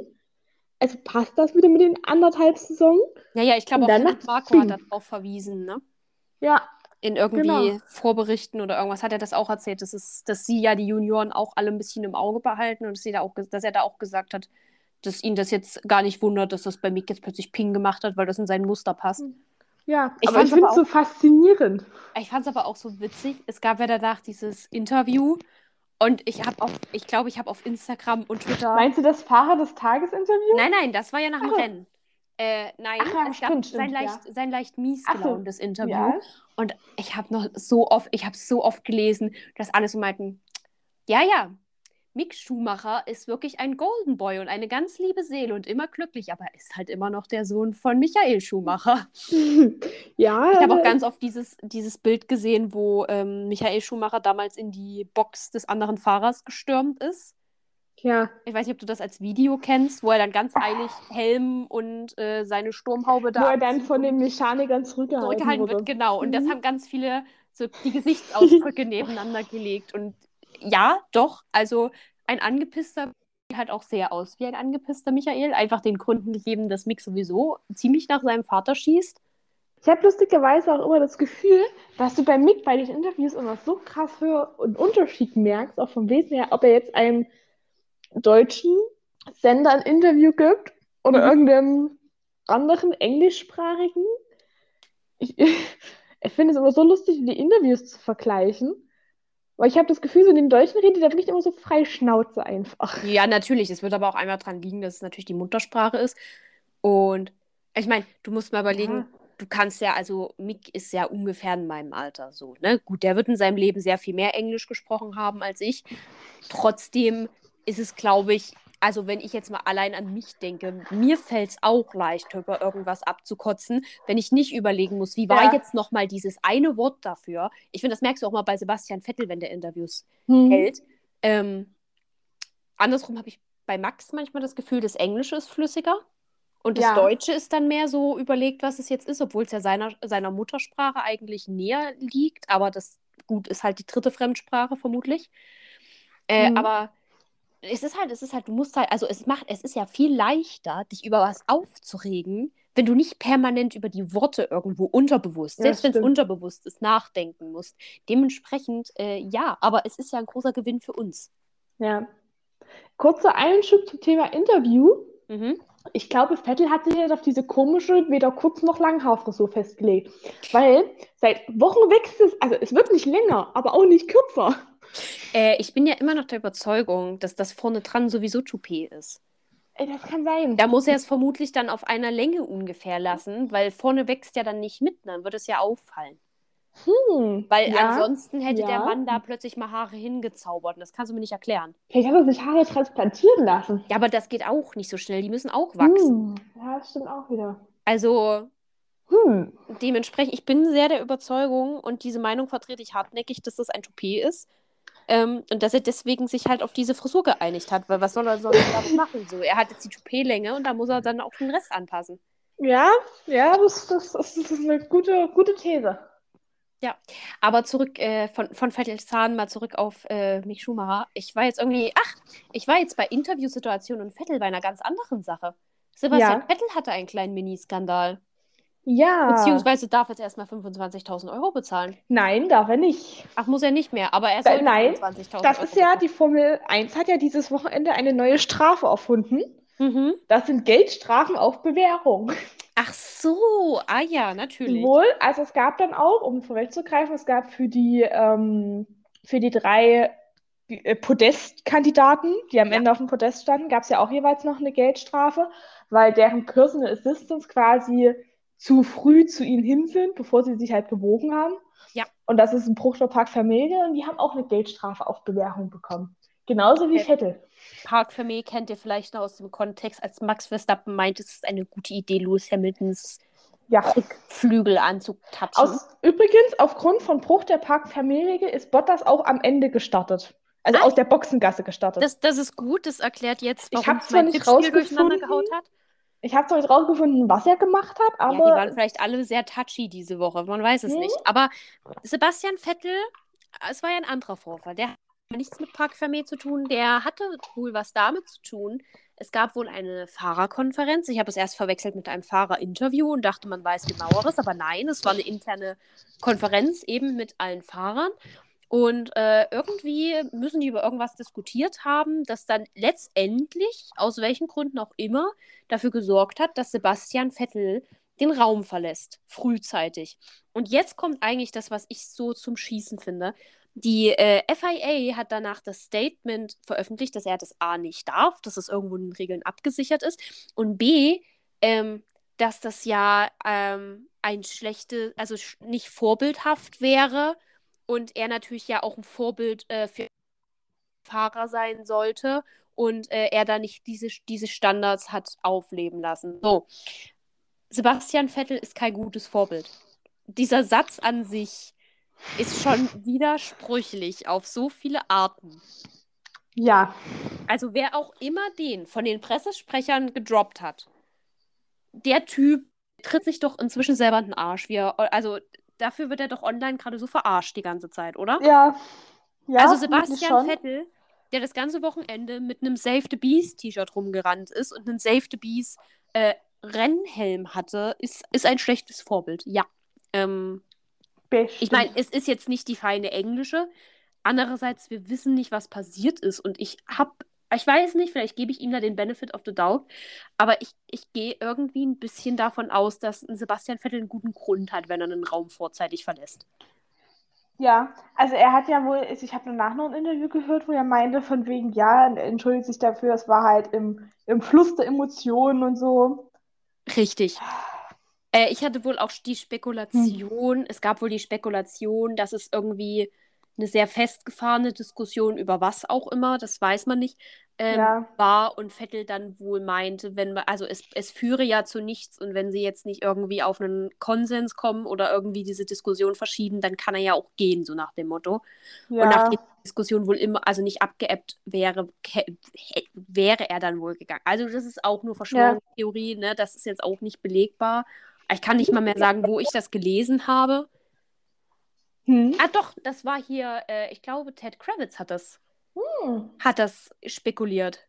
Also passt das wieder mit den anderthalb Saison? Ja, ja, ich glaube auch Sinn. hat darauf verwiesen, ne? Ja, In irgendwie Genau. Vorberichten oder irgendwas hat er das auch erzählt, dass, es, dass sie ja die Junioren auch alle ein bisschen im Auge behalten und dass, sie da auch, dass er da auch gesagt hat, dass ihn das jetzt gar nicht wundert, dass das bei Mick jetzt plötzlich Ping gemacht hat, weil das in sein Muster passt. ja. Ich aber ich finde es so faszinierend. Ich fand es aber auch so witzig. Es gab ja danach dieses Interview und ich habe auf, ich glaube, ich habe auf Instagram und Twitter. Meinst du das Fahrer des Tages-Interview? Nein, nein, das war ja nach dem Ach. Rennen. Äh, nein, Ach ja, es gab stimmt, sein stimmt, leicht, sein leicht mies Ach so. gelauntes Interview. Ja. Und ich habe noch so oft, ich habe so oft gelesen, dass alle so meinten, ja, ja, Mick Schumacher ist wirklich ein Golden Boy und eine ganz liebe Seele und immer glücklich, aber er ist halt immer noch der Sohn von Michael Schumacher. ja, Ich habe auch aber- ganz oft dieses, dieses Bild gesehen, wo ähm, Michael Schumacher damals in die Box des anderen Fahrers gestürmt ist. Ja. Ich weiß nicht, ob du das als Video kennst, wo er dann ganz eilig Helm und äh, seine Sturmhaube da Wo er dann von den Mechanikern zurückgehalten, zurückgehalten wird. Genau. Und das Mhm. haben ganz viele so die Gesichtsausdrücke nebeneinander gelegt. Und ja, doch, also ein angepisster sieht halt auch sehr aus wie ein angepisster Michael. Einfach den Gründen gegeben, dass Mick sowieso ziemlich nach seinem Vater schießt. Ich habe lustigerweise auch immer das Gefühl, dass du bei Mick bei den Interviews immer so krass für einen Unterschied merkst, auch vom Wesen her, ob er jetzt einem deutschen Sender ein Interview gibt oder Mhm. irgendeinem anderen englischsprachigen. Ich, ich finde es immer so lustig, die Interviews zu vergleichen. Weil ich habe das Gefühl, so in den Deutschen redet er wirklich immer so frei Schnauze einfach. Ja, natürlich. Es wird aber auch einmal dran liegen, dass es natürlich die Muttersprache ist. Und ich meine, du musst mal überlegen, Ja. du kannst ja, also Mick ist ja ungefähr in meinem Alter so, ne? Gut, der wird in seinem Leben sehr viel mehr Englisch gesprochen haben als ich. Trotzdem ist es, glaube ich, also wenn ich jetzt mal allein an mich denke, mir fällt es auch leicht, über irgendwas abzukotzen, wenn ich nicht überlegen muss, wie war Ja. jetzt nochmal dieses eine Wort dafür. Ich finde, das merkst du auch mal bei Sebastian Vettel, wenn der Interviews Hm. hält. Ähm, andersrum habe ich bei Max manchmal das Gefühl, das Englische ist flüssiger und das Ja. Deutsche ist dann mehr so überlegt, was es jetzt ist, obwohl es ja seiner, seiner Muttersprache eigentlich näher liegt. Aber das, gut, ist halt die dritte Fremdsprache vermutlich. Äh, Mhm. Aber es ist halt, es ist halt, du musst halt, also es macht, es ist ja viel leichter, dich über was aufzuregen, wenn du nicht permanent über die Worte irgendwo unterbewusst, Ja, selbst wenn es unterbewusst ist, nachdenken musst. Dementsprechend, äh, ja, aber es ist ja ein großer Gewinn für uns. Ja. Kurzer Einschub zum Thema Interview. Mhm. Ich glaube, Vettel hat sich jetzt auf diese komische, weder kurz noch Langhaarfrisur festgelegt. Weil seit Wochen wächst es, also es wird nicht länger, aber auch nicht kürzer. Äh, ich bin ja immer noch der Überzeugung, dass das vorne dran sowieso Toupet ist. Das kann sein. Da muss er es vermutlich dann auf einer Länge ungefähr lassen, weil vorne wächst ja dann nicht mit, dann wird es ja auffallen. Hm, Weil ja. ansonsten hätte der ja. Mann da plötzlich mal Haare hingezaubert und das kannst du mir nicht erklären. Vielleicht hat er sich Haare transplantieren lassen. Ja, aber das geht auch nicht so schnell, die müssen auch wachsen. Hm, ja, das stimmt auch wieder. Also Hm. dementsprechend, ich bin sehr der Überzeugung und diese Meinung vertrete ich hartnäckig, dass das ein Toupet ist. Ähm, und dass er deswegen sich halt auf diese Frisur geeinigt hat, weil was soll er sonst damit machen? So, er hat jetzt die Toupet-Länge und da muss er dann auch den Rest anpassen. Ja, ja, das, das, das ist eine gute, gute These. Aber zurück äh, von, von Vettels Zahn mal zurück auf äh, Mick Schumacher. Ich war jetzt irgendwie, ach, ich war jetzt bei Interviewsituationen und Vettel bei einer ganz anderen Sache. Sebastian Ja. Vettel hatte einen kleinen Mini-Skandal. Ja. Beziehungsweise darf jetzt erstmal 25.000 Euro bezahlen. Nein, darf er nicht. Ach, muss er nicht mehr, aber er soll nein, 25.000 Das Euro ist ja, bezahlen. die Formel 1 hat ja dieses Wochenende eine neue Strafe erfunden. Mhm. Das sind Geldstrafen auf Bewährung. Ach so, ah ja, natürlich. Wohl, also es gab dann auch, um vorwegzugreifen, es gab für die, ähm, für die drei äh, Podestkandidaten, die am Ja. Ende auf dem Podest standen, gab es ja auch jeweils noch eine Geldstrafe, weil deren Personal Assistants quasi zu früh zu ihnen hin sind, bevor sie sich halt gebogen haben. Ja. Und das ist ein Bruch der Park Familie und die haben auch eine Geldstrafe auf Bewährung bekommen. Genauso wie Okay. Vettel. Park mich kennt ihr vielleicht noch aus dem Kontext, als Max Verstappen meint, es ist eine gute Idee, Lewis Hamiltons Ja. Rückflügel anzutatschen. Aus, übrigens, aufgrund von Bruch der Park-Familie ist Bottas auch am Ende gestartet. Also Ah. aus der Boxengasse gestartet. Das, das ist gut, das erklärt jetzt, Ich warum zwar mein Tippspiel durcheinander gehaut hat. Ich habe zwar nicht rausgefunden, was er gemacht hat, aber. Ja, die waren vielleicht alle sehr touchy diese Woche. Man weiß es Hm? nicht. Aber Sebastian Vettel, es war ja ein anderer Vorfall. Der hat nichts mit Parc Fermé zu tun. Der hatte wohl was damit zu tun. Es gab wohl eine Fahrerkonferenz. Ich habe es erst verwechselt mit einem Fahrerinterview und dachte, man weiß genaueres. Aber nein, es war eine interne Konferenz eben mit allen Fahrern. Und äh, irgendwie müssen die über irgendwas diskutiert haben, das dann letztendlich, aus welchen Gründen auch immer, dafür gesorgt hat, dass Sebastian Vettel den Raum verlässt, frühzeitig. Und jetzt kommt eigentlich das, was ich so zum Schießen finde. Die äh, FIA hat danach das Statement veröffentlicht, dass er das A nicht darf, dass es irgendwo in den Regeln abgesichert ist und B, ähm, dass das ja ähm, ein schlechtes, also sch nicht vorbildhaft wäre und er natürlich ja auch ein Vorbild äh, für Fahrer sein sollte und äh, er da nicht diese, diese Standards hat aufleben lassen. So, Sebastian Vettel ist kein gutes Vorbild. Dieser Satz an sich ist schon widersprüchlich auf so viele Arten. Ja. Also wer auch immer den von den Pressesprechern gedroppt hat, der Typ tritt sich doch inzwischen selber in den Arsch. Wie er, also dafür wird er doch online gerade so verarscht die ganze Zeit, oder? Ja. ja also Sebastian. Vettel, der das ganze Wochenende mit einem Save the Bees T-Shirt rumgerannt ist und einen Save the Bees äh, Rennhelm hatte, ist, ist ein schlechtes Vorbild. Ja. Ähm, ich meine, es ist jetzt nicht die feine englische. Andererseits, wir wissen nicht, was passiert ist. Und ich habe, ich weiß nicht, vielleicht gebe ich ihm da den Benefit of the doubt, aber ich, ich gehe irgendwie ein bisschen davon aus, dass ein Sebastian Vettel einen guten Grund hat, wenn er einen Raum vorzeitig verlässt. Ja, also er hat ja wohl, ich habe danach noch ein Interview gehört, wo er meinte, von wegen, ja, entschuldigt sich dafür, es war halt im, im Fluss der Emotionen und so. Richtig. Äh, ich hatte wohl auch die Spekulation, es gab wohl die Spekulation, dass es irgendwie eine sehr festgefahrene Diskussion über was auch immer, das weiß man nicht, ähm, Ja. war und Vettel dann wohl meinte, wenn man, also es, es führe ja zu nichts und wenn sie jetzt nicht irgendwie auf einen Konsens kommen oder irgendwie diese Diskussion verschieben, dann kann er ja auch gehen, so nach dem Motto. Und Ja. nachdem die Diskussion wohl immer, also nicht abgeebbt wäre, wäre er dann wohl gegangen. Also das ist auch nur Verschwörungstheorie, ne? Das ist jetzt auch nicht belegbar. Ich kann nicht mal mehr sagen, wo ich das gelesen habe. Hm. Ah, doch, das war hier, äh, ich glaube, Ted Kravitz hat das, Hm. hat das spekuliert.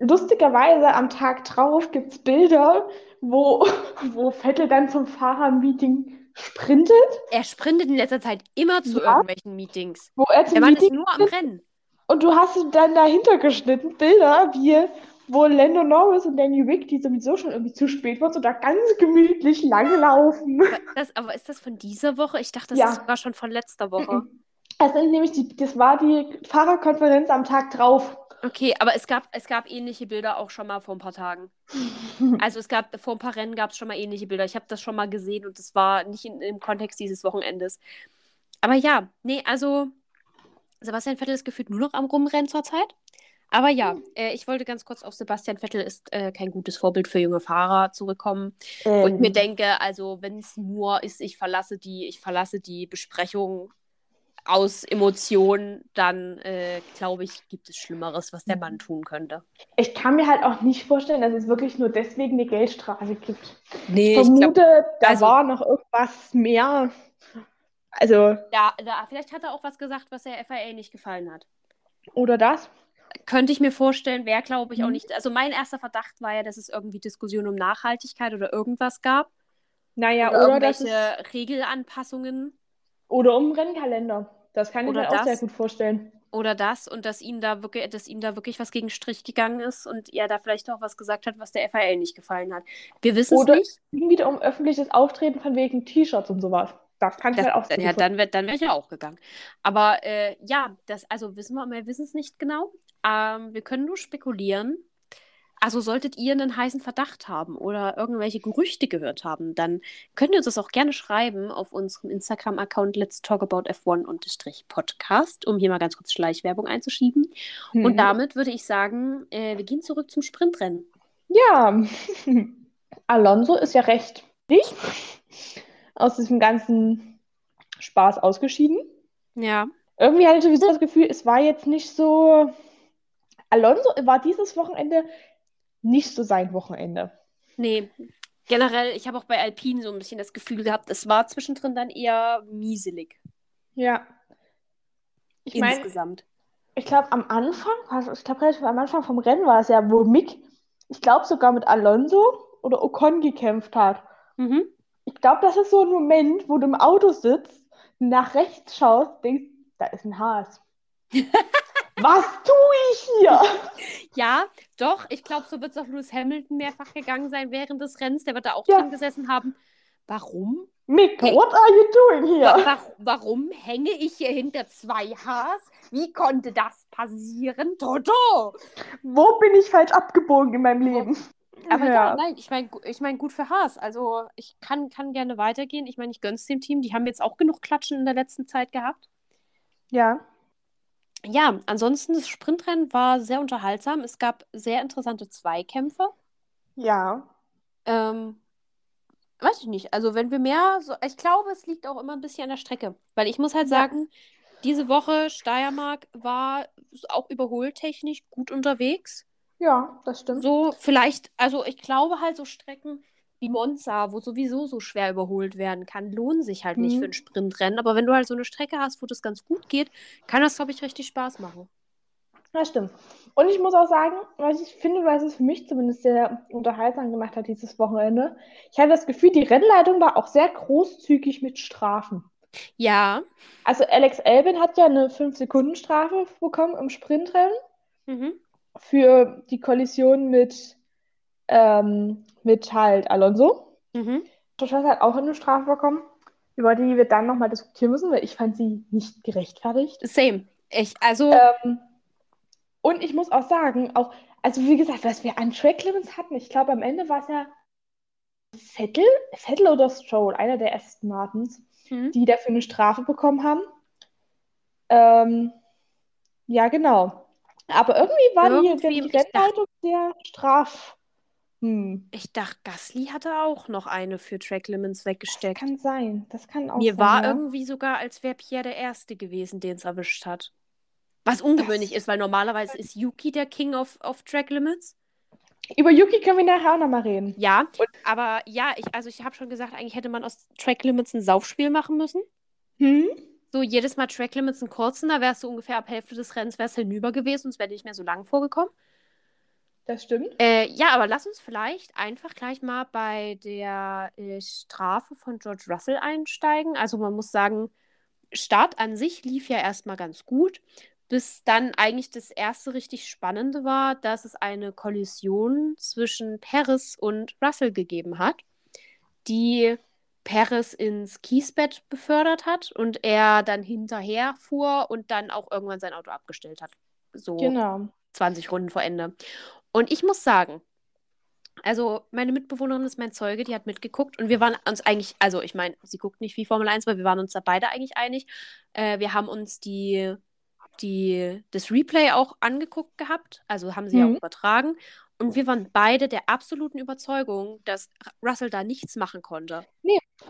Lustigerweise am Tag drauf gibt es Bilder, wo, wo Vettel dann zum Fahrermeeting sprintet, Er sprintet in letzter Zeit immer zu Ja. irgendwelchen Meetings. wo er zum Der Mann ist nur am Rennen. und du hast dann dahinter geschnitten Bilder, wie wo Lando Norris und Danny Rick, die sowieso schon irgendwie zu spät waren, so da ganz gemütlich langlaufen. Das, aber ist das von dieser Woche? Ich dachte, das Ja. ist sogar schon von letzter Woche. Das sind nämlich die, das war die Fahrerkonferenz am Tag drauf. Okay, aber es gab, es gab ähnliche Bilder auch schon mal vor ein paar Tagen. Also es gab, vor ein paar Rennen gab es schon mal ähnliche Bilder. Ich habe das schon mal gesehen und das war nicht in, im Kontext dieses Wochenendes. Aber ja, nee, also Sebastian Vettel ist gefühlt nur noch am Rumrennen zurzeit. Aber ja, äh, ich wollte ganz kurz auf Sebastian Vettel ist äh, kein gutes Vorbild für junge Fahrer zurückkommen. Wo ich mir Ähm, denke, also wenn es nur ist, ich verlasse die, ich verlasse die Besprechung aus Emotionen, dann äh, glaube ich, gibt es Schlimmeres, was der Mann tun könnte. ich kann mir halt auch nicht vorstellen, dass es wirklich nur deswegen eine Geldstrafe gibt. Nee, Ich ich glaube, vermute, da also- war noch irgendwas mehr. Also, da, da, vielleicht hat er auch was gesagt, was der FIA nicht gefallen hat. oder das? Könnte ich mir vorstellen, wäre, glaube ich, auch Mhm. nicht. Also mein erster Verdacht war ja, dass es irgendwie Diskussionen um Nachhaltigkeit oder irgendwas gab. Naja, oder oder, irgendwelche es, Regelanpassungen oder um Rennkalender. Das kann ich Oder mir auch sehr das. gut vorstellen. oder das und dass ihm da wirklich, dass ihm da wirklich was gegen Strich gegangen ist und er da vielleicht auch was gesagt hat, was der FIA nicht gefallen hat. Wir wissen es Oder nicht. ging wieder um öffentliches Auftreten von wegen T-Shirts und sowas. Das kann ich Das, halt auch sehr ja, dann wäre dann wär ich ja auch gegangen. Aber äh, ja, das, also wissen wir, wir wissen es nicht genau. Ähm, wir können nur spekulieren. Also solltet ihr einen heißen Verdacht haben oder irgendwelche Gerüchte gehört haben, dann könnt ihr uns das auch gerne schreiben auf unserem Instagram-Account Let's Talk About F1-Podcast, um hier mal ganz kurz Schleichwerbung einzuschieben. Und Mhm. damit würde ich sagen, äh, wir gehen zurück zum Sprintrennen. Ja, Alonso ist ja recht nicht aus diesem ganzen Spaß ausgeschieden. Ja. Irgendwie hatte ich sowieso das Gefühl, es war jetzt nicht so. Alonso war dieses Wochenende nicht so sein Wochenende. Nee. Generell, ich habe auch bei Alpine so ein bisschen das Gefühl gehabt, es war zwischendrin dann eher mieselig. Ja. Ich meine, Insgesamt. ich glaube am Anfang, also ich glaube relativ am Anfang vom Rennen war es ja, wo Mick, ich glaube sogar mit Alonso oder Ocon gekämpft hat. Mhm. Ich glaube, das ist so ein Moment, wo du im Auto sitzt, nach rechts schaust, denkst, da ist ein Haas. Was tue ich hier? Ja, doch. Ich glaube, so wird es auf Lewis Hamilton mehrfach gegangen sein während des Rennens. Der wird da auch Ja. drin gesessen haben. Warum? Mick, Hey. what are you doing here? wa warum hänge ich hier hinter zwei Haas? Wie konnte das passieren? Toto! Wo bin ich falsch abgebogen in meinem Leben? Aber ja, Ja. nein, ich meine, ich mein, gut für Haas. Also, ich kann, kann gerne weitergehen. Ich meine, ich gönn's dem Team. Die haben jetzt auch genug Klatschen in der letzten Zeit gehabt. Ja. Ja, ansonsten, das Sprintrennen war sehr unterhaltsam. Es gab sehr interessante Zweikämpfe. Ja. Ähm, weiß ich nicht. Also, wenn wir mehr, so, ich glaube, es liegt auch immer ein bisschen an der Strecke. Weil ich muss halt Ja. sagen, diese Woche Steiermark war auch überholtechnisch gut unterwegs. Ja, das stimmt. So, vielleicht, also ich glaube halt, so Strecken wie Monza, wo sowieso so schwer überholt werden kann, lohnen sich halt nicht Mhm. für ein Sprintrennen. Aber wenn du halt so eine Strecke hast, wo das ganz gut geht, kann das, glaube ich, richtig Spaß machen. Das stimmt. Und ich muss auch sagen, was ich finde, was es für mich zumindest sehr unterhaltsam gemacht hat dieses Wochenende, ich hatte das Gefühl, die Rennleitung war auch sehr großzügig mit Strafen. Ja. Also Alex Albin hat ja eine 5-Sekunden-Strafe bekommen im Sprintrennen Mhm. für die Kollision mit, ähm, mit halt Alonso. Mhm. Russell hat auch eine Strafe bekommen, über die wir dann nochmal diskutieren müssen, weil ich fand sie nicht gerechtfertigt. Same. Ich, also, Ähm, und ich muss auch sagen, auch, also wie gesagt, was wir an Track Limits hatten, ich glaube, am Ende war es ja Vettel, Vettel oder Stroll, einer der Aston Martins, mhm. die dafür eine Strafe bekommen haben. Ähm, ja, genau. Aber irgendwie war die, Irgendwie, die dachte- Rennleitung sehr straf. Hm, ich dachte, Gasly hatte auch noch eine für Track Limits weggesteckt. kann sein. Das kann auch Mir sein, war ja. irgendwie sogar, als wäre Pierre der Erste gewesen, den es erwischt hat. Was ungewöhnlich ist, weil normalerweise ist Yuki der King of, of Track Limits. Über Yuki können wir nachher auch nochmal reden. Ja, aber ja, ich, also ich habe schon gesagt, eigentlich hätte man aus Track Limits ein Saufspiel machen müssen. Hm? So jedes Mal Track Limits einen kurzen, da wärst du ungefähr ab Hälfte des Rennens wärst hinüber gewesen und es wäre nicht mehr so lang vorgekommen. Das stimmt. Äh, ja, aber lass uns vielleicht einfach gleich mal bei der äh, Strafe von George Russell einsteigen. Also man muss sagen, Start an sich lief ja erstmal ganz gut, bis dann eigentlich das erste richtig Spannende war, dass es eine Kollision zwischen Perez und Russell gegeben hat, die Perez ins Kiesbett befördert hat und er dann hinterher fuhr und dann auch irgendwann sein Auto abgestellt hat. So Genau. 20 Runden vor Ende. Und ich muss sagen, also meine Mitbewohnerin ist mein Zeuge, die hat mitgeguckt und wir waren uns eigentlich, also ich meine, sie guckt nicht wie Formel 1, weil wir waren uns da beide eigentlich einig. Äh, wir haben uns die, die, das Replay auch angeguckt gehabt, also haben sie ja Mhm. auch übertragen. Und wir waren beide der absoluten Überzeugung, dass Russell da nichts machen konnte.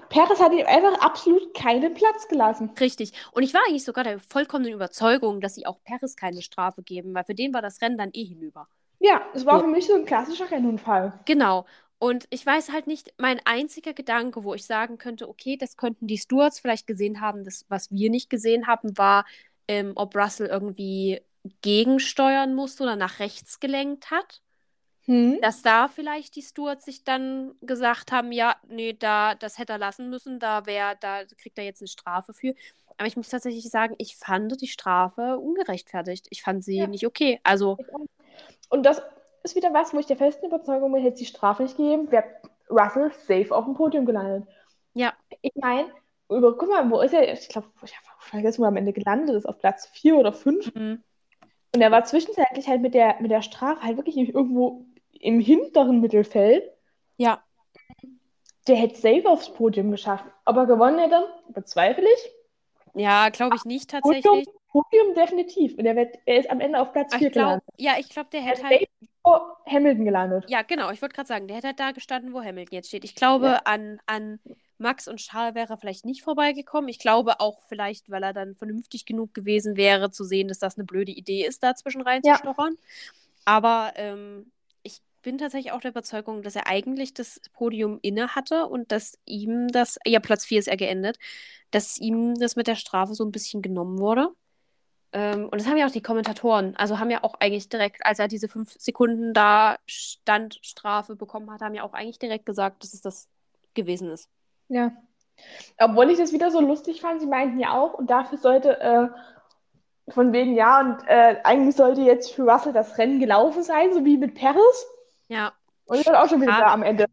Perez hat ihm einfach absolut keinen Platz gelassen. Richtig. Und ich war eigentlich sogar der vollkommenen Überzeugung, dass sie auch Perez keine Strafe geben, weil für den war das Rennen dann eh hinüber. Ja, es war So. für mich so ein klassischer Rennunfall. Genau. Und ich weiß halt nicht, mein einziger Gedanke, wo ich sagen könnte, okay, das könnten die Stewards vielleicht gesehen haben, das, was wir nicht gesehen haben, war, ähm, ob Russell irgendwie gegensteuern musste oder nach rechts gelenkt hat. Hm? Dass da vielleicht die Stewards sich dann gesagt haben, ja, nee, da, das hätte er lassen müssen, da wäre, da kriegt er jetzt eine Strafe für. Aber ich muss tatsächlich sagen, ich fand die Strafe ungerechtfertigt. Ich fand sie Ja. nicht okay. Also, Und das ist wieder was, wo ich der festen Überzeugung bin, hätte es die Strafe nicht gegeben, wäre Russell safe auf dem Podium gelandet. ja, Ich meine, über, guck mal, wo ist er? Ich glaube, ich habe vergessen, wo er am Ende gelandet ist, auf Platz 4 oder 5. mhm. Und er war zwischenzeitlich halt mit der, mit der Strafe halt wirklich irgendwo im hinteren Mittelfeld. ja, Der hätte safe aufs Podium geschafft. Ob er gewonnen hätte, bezweifle ich. ja, glaube ich nicht tatsächlich. Podium definitiv. Und er, wird, er ist am Ende auf Platz Aber 4 ich glaube, gelandet. ja, ich glaube, der Er hätte ist halt. vor Hamilton gelandet. Ja, genau, ich wollte gerade sagen, der hätte halt da gestanden, wo Hamilton jetzt steht. Ich glaube, Ja. an, an Max und Charles wäre er vielleicht nicht vorbeigekommen. Ich glaube auch vielleicht, weil er dann vernünftig genug gewesen wäre, zu sehen, dass das eine blöde Idee ist, da zwischen reinzustochern. Aber ähm, ich bin tatsächlich auch der Überzeugung, dass er eigentlich das Podium inne hatte und dass ihm das, ja, Platz 4 ist er geendet, dass ihm das mit der Strafe so ein bisschen genommen wurde. Ähm, und das haben ja auch die Kommentatoren, also haben ja auch eigentlich direkt, als er diese fünf Sekunden da Standstrafe bekommen hat, haben ja auch eigentlich direkt gesagt, dass es das gewesen ist. Ja. Obwohl ich das wieder so lustig fand, sie meinten ja auch, und dafür sollte, äh, von wegen, ja, und äh, eigentlich sollte jetzt für Russell das Rennen gelaufen sein, so wie mit Paris. Ja. Und ich war auch schon wieder da am Ende.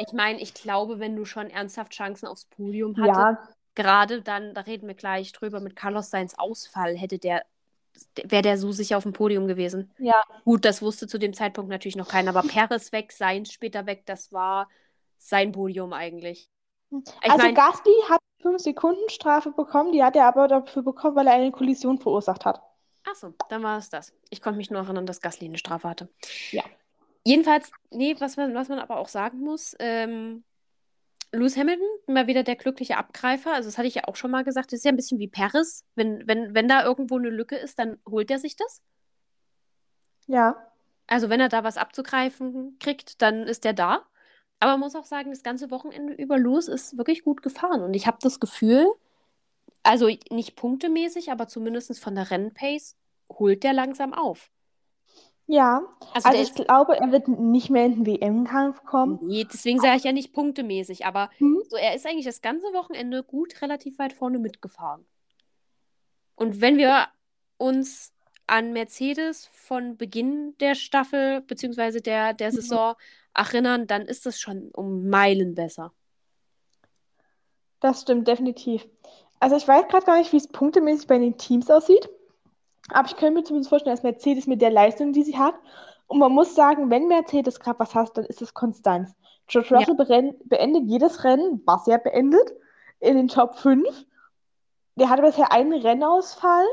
Ich meine, ich glaube, wenn du schon ernsthaft Chancen aufs Podium hattest, ja. Gerade dann, da reden wir gleich drüber, mit Carlos Sainz Ausfall, hätte der, wäre der so sicher auf dem Podium gewesen. Ja. Gut, das wusste zu dem Zeitpunkt natürlich noch keiner, aber Paris weg, Sainz später weg, das war sein Podium eigentlich. Ich also mein, Gasly hat 5 Sekunden Strafe bekommen, die hat er aber dafür bekommen, weil er eine Kollision verursacht hat. Achso, dann war es das. Ich konnte mich nur erinnern, dass Gasly eine Strafe hatte. Ja. Jedenfalls, nee, was man, was man aber auch sagen muss, ähm, Lewis Hamilton, immer wieder der glückliche Abgreifer. Also, das hatte ich ja auch schon mal gesagt. Das ist ja ein bisschen wie Paris. Wenn, wenn, wenn da irgendwo eine Lücke ist, dann holt er sich das. Ja. Also, wenn er da was abzugreifen kriegt, dann ist er da. Aber man muss auch sagen, das ganze Wochenende über Lewis ist wirklich gut gefahren. Und ich habe das Gefühl, also nicht punktemäßig, aber zumindest von der Rennpace holt der langsam auf. Ja, also, also ich glaube, er wird nicht mehr in den WM-Kampf kommen. Nee, deswegen sage ich ja nicht punktemäßig, aber hm? so, er ist eigentlich das ganze Wochenende gut relativ weit vorne mitgefahren. Und wenn wir uns an Mercedes von Beginn der Staffel bzw. der, der mhm. Saison mhm. erinnern, dann ist das schon um Meilen besser. Das stimmt, definitiv. Also ich weiß gerade gar nicht, wie es punktemäßig bei den Teams aussieht. Aber ich könnte mir zumindest vorstellen, dass Mercedes mit der Leistung, die sie hat, und man muss sagen, wenn Mercedes gerade was hat, dann ist es Konstanz. George Russell ja. beendet jedes Rennen, was er beendet, in den Top 5. Der hatte bisher einen Rennausfall.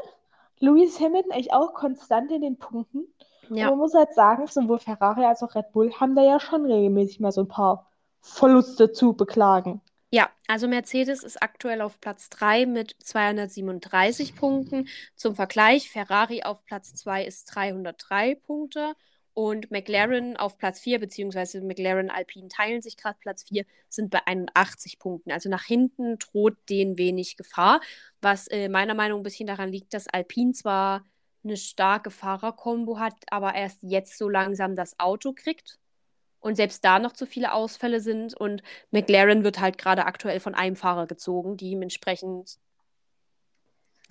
Lewis Hamilton eigentlich auch konstant in den Punkten. Ja. man muss halt sagen, sowohl Ferrari als auch Red Bull haben da ja schon regelmäßig mal so ein paar Verluste zu beklagen. Ja, also Mercedes ist aktuell auf Platz 3 mit 237 Punkten. Zum Vergleich, Ferrari auf Platz 2 ist 303 Punkte und McLaren auf Platz 4, beziehungsweise McLaren Alpine teilen sich gerade Platz 4, sind bei 81 Punkten. Also nach hinten droht denen wenig Gefahr, was äh, meiner Meinung nach ein bisschen daran liegt, dass Alpine zwar eine starke Fahrerkombo hat, aber erst jetzt so langsam das Auto kriegt und selbst da noch zu viele Ausfälle sind. Und McLaren wird halt gerade aktuell von einem Fahrer gezogen, dementsprechend,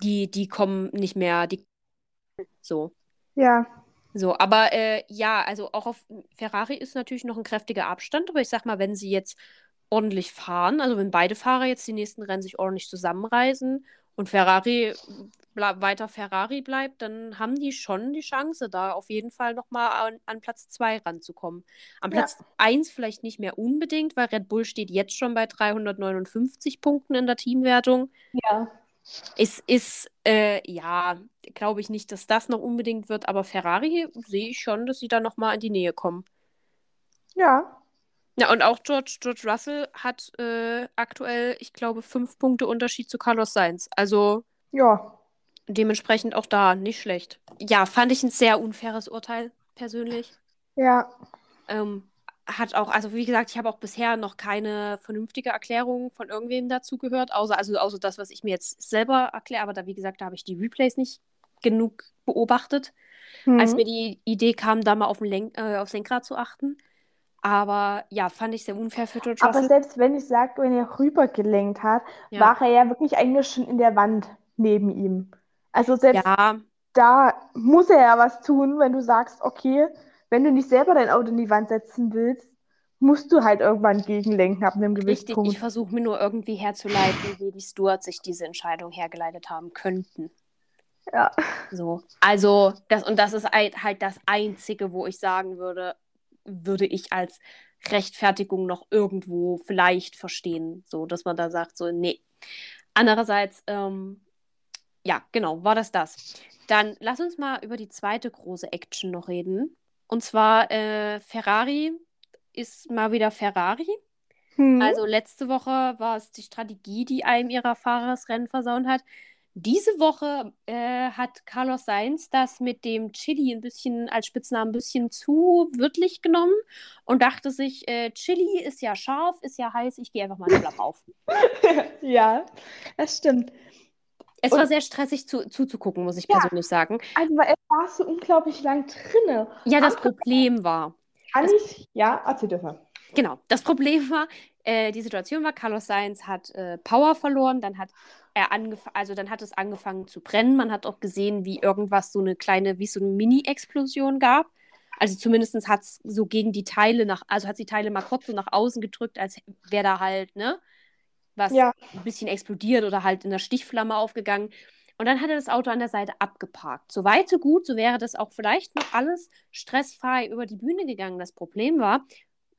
die, die kommen nicht mehr, die so. Ja. So, aber äh, ja, also auch auf Ferrari ist natürlich noch ein kräftiger Abstand, aber ich sag mal, wenn sie jetzt ordentlich fahren, also wenn beide Fahrer jetzt die nächsten Rennen sich ordentlich zusammenreisen und Ferrari weiter Ferrari bleibt, dann haben die schon die Chance, da auf jeden Fall nochmal an, an Platz 2 ranzukommen. An Platz ja. 1 vielleicht nicht mehr unbedingt, weil Red Bull steht jetzt schon bei 359 Punkten in der Teamwertung. Ja. Es ist, äh, ja, glaube ich nicht, dass das noch unbedingt wird, aber Ferrari sehe ich schon, dass sie da nochmal in die Nähe kommen. Ja. Ja, und auch George, George Russell hat äh, aktuell, ich glaube, fünf Punkte Unterschied zu Carlos Sainz. Also. Ja. Dementsprechend auch da nicht schlecht. Ja, fand ich ein sehr unfaires Urteil, persönlich. Ja. Ähm, hat auch, also wie gesagt, ich habe auch bisher noch keine vernünftige Erklärung von irgendwem dazu gehört, außer, also, außer das, was ich mir jetzt selber erkläre. Aber da, wie gesagt, da habe ich die Replays nicht genug beobachtet, mhm. als mir die Idee kam, da mal auf Lenk äh, aufs Lenkrad zu achten. Aber ja, fand ich sehr unfair für George Aber selbst wenn ich sage, wenn er rübergelenkt hat, ja. war er ja wirklich eigentlich schon in der Wand neben ihm. Also selbst ja. da muss er ja was tun, wenn du sagst, okay, wenn du nicht selber dein Auto in die Wand setzen willst, musst du halt irgendwann gegenlenken ab einem gewissen Richtig, Punkt. ich versuche mir nur irgendwie herzuleiten, wie die Stewards sich diese Entscheidung hergeleitet haben könnten. Ja. So. Also, das, und das ist halt das Einzige, wo ich sagen würde, würde ich als Rechtfertigung noch irgendwo vielleicht verstehen. So, dass man da sagt, so, nee. Andererseits, ähm, ja, genau, war das das. Dann lass uns mal über die zweite große Action noch reden. Und zwar äh, Ferrari ist mal wieder Ferrari. Hm. Also letzte Woche war es die Strategie, die einem ihrer Fahrer das Rennen versaut hat. Diese Woche äh, hat Carlos Sainz das mit dem Chili ein bisschen als Spitznamen ein bisschen zu wörtlich genommen und dachte sich, äh, Chili ist ja scharf, ist ja heiß, ich gehe einfach mal einen Flap auf. ja, das stimmt. Es und, war sehr stressig zu, zuzugucken, muss ich ja, persönlich sagen. Also, weil er war so unglaublich lang drinne. Ja, das Problem war. Kann ich? Ja, erzähl mal. Genau, das Problem war, äh, die Situation war, Carlos Sainz hat äh, Power verloren, dann hat er angefangen, also dann hat es angefangen zu brennen. Man hat auch gesehen, wie irgendwas so eine kleine, wie so eine Mini-Explosion gab. Also zumindest hat es so gegen die Teile nach, also hat die Teile mal kurz so nach außen gedrückt, als wäre da halt, ne, was ja. ein bisschen explodiert oder halt in der Stichflamme aufgegangen. Und dann hat er das Auto an der Seite abgeparkt. So weit, so gut, so wäre das auch vielleicht noch alles stressfrei über die Bühne gegangen. Das Problem war,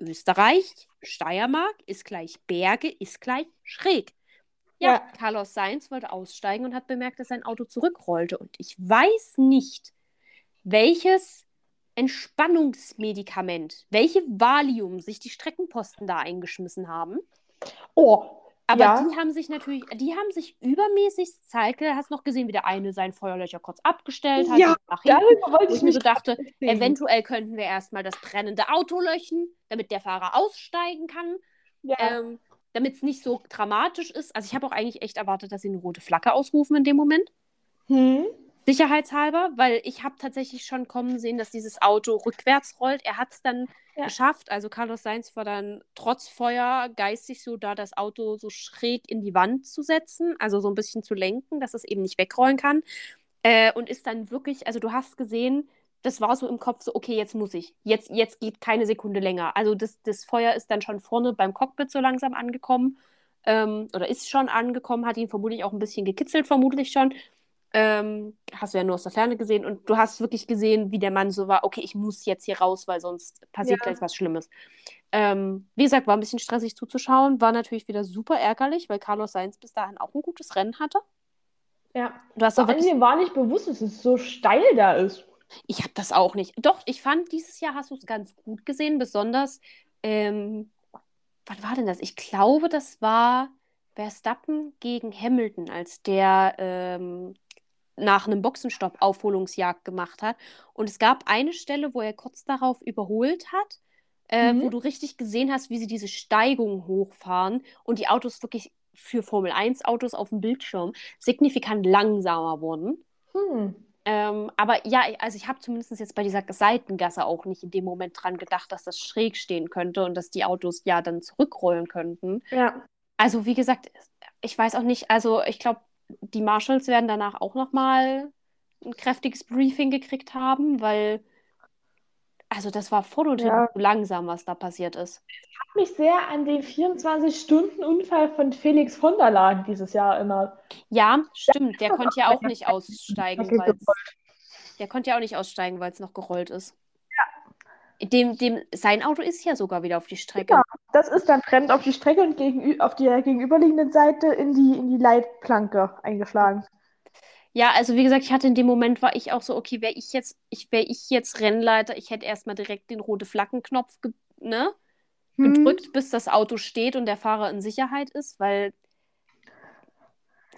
Österreich, Steiermark ist gleich Berge, ist gleich schräg. Ja, ja, Carlos Sainz wollte aussteigen und hat bemerkt, dass sein Auto zurückrollte. Und ich weiß nicht, welches Entspannungsmedikament, welche Valium sich die Streckenposten da eingeschmissen haben. Oh, aber ja. die haben sich natürlich, die haben sich übermäßig Zeit, hast noch gesehen, wie der eine sein Feuerlöcher kurz abgestellt hat. Ja, nach hinten, wollte ich, ich mir so dachte, eventuell könnten wir erstmal das brennende Auto löschen, damit der Fahrer aussteigen kann. Ja. Ähm, damit es nicht so dramatisch ist. Also ich habe auch eigentlich echt erwartet, dass sie eine rote Flagge ausrufen in dem Moment. Hm. Sicherheitshalber, weil ich habe tatsächlich schon kommen sehen, dass dieses Auto rückwärts rollt. Er hat es dann ja. geschafft. Also Carlos Sainz war dann trotz Feuer geistig so da, das Auto so schräg in die Wand zu setzen, also so ein bisschen zu lenken, dass es eben nicht wegrollen kann. Äh, und ist dann wirklich, also du hast gesehen, das war so im Kopf so, okay, jetzt muss ich. Jetzt, jetzt geht keine Sekunde länger. Also das, das Feuer ist dann schon vorne beim Cockpit so langsam angekommen. Ähm, oder ist schon angekommen, hat ihn vermutlich auch ein bisschen gekitzelt, vermutlich schon. Ähm, hast du ja nur aus der Ferne gesehen und du hast wirklich gesehen, wie der Mann so war, okay, ich muss jetzt hier raus, weil sonst passiert ja. gleich was Schlimmes. Ähm, wie gesagt, war ein bisschen stressig zuzuschauen, war natürlich wieder super ärgerlich, weil Carlos Sainz bis dahin auch ein gutes Rennen hatte. Ja. Du hast Vor allem mir war nicht bewusst, dass es so steil da ist. Ich habe das auch nicht. Doch, ich fand, dieses Jahr hast du es ganz gut gesehen, besonders, ähm, was war denn das? Ich glaube, das war Verstappen gegen Hamilton, als der ähm, nach einem Boxenstopp Aufholungsjagd gemacht hat. Und es gab eine Stelle, wo er kurz darauf überholt hat, äh, mhm. wo du richtig gesehen hast, wie sie diese Steigung hochfahren und die Autos wirklich für Formel 1 Autos auf dem Bildschirm signifikant langsamer wurden. Hm. Ähm, aber ja, also ich habe zumindest jetzt bei dieser Seitengasse auch nicht in dem Moment dran gedacht, dass das schräg stehen könnte und dass die Autos ja dann zurückrollen könnten. Ja. Also wie gesagt, ich weiß auch nicht, also ich glaube, die Marshalls werden danach auch nochmal ein kräftiges Briefing gekriegt haben, weil also das war voll ja. langsam, was da passiert ist. Ich habe mich sehr an den 24-Stunden-Unfall von Felix von der Laden dieses Jahr erinnert. Ja, stimmt. Der konnte ja auch nicht aussteigen, weil der konnte ja auch nicht aussteigen, weil es noch gerollt ist. Dem, dem, sein Auto ist ja sogar wieder auf die Strecke. Ja, das ist dann brennend auf die Strecke und gegen, auf der gegenüberliegenden Seite in die, in die Leitplanke eingeschlagen. Ja, also wie gesagt, ich hatte in dem Moment war ich auch so, okay, wäre ich jetzt, ich wäre ich jetzt Rennleiter, ich hätte erstmal direkt den rote Flaggenknopf ge ne, hm. gedrückt, bis das Auto steht und der Fahrer in Sicherheit ist, weil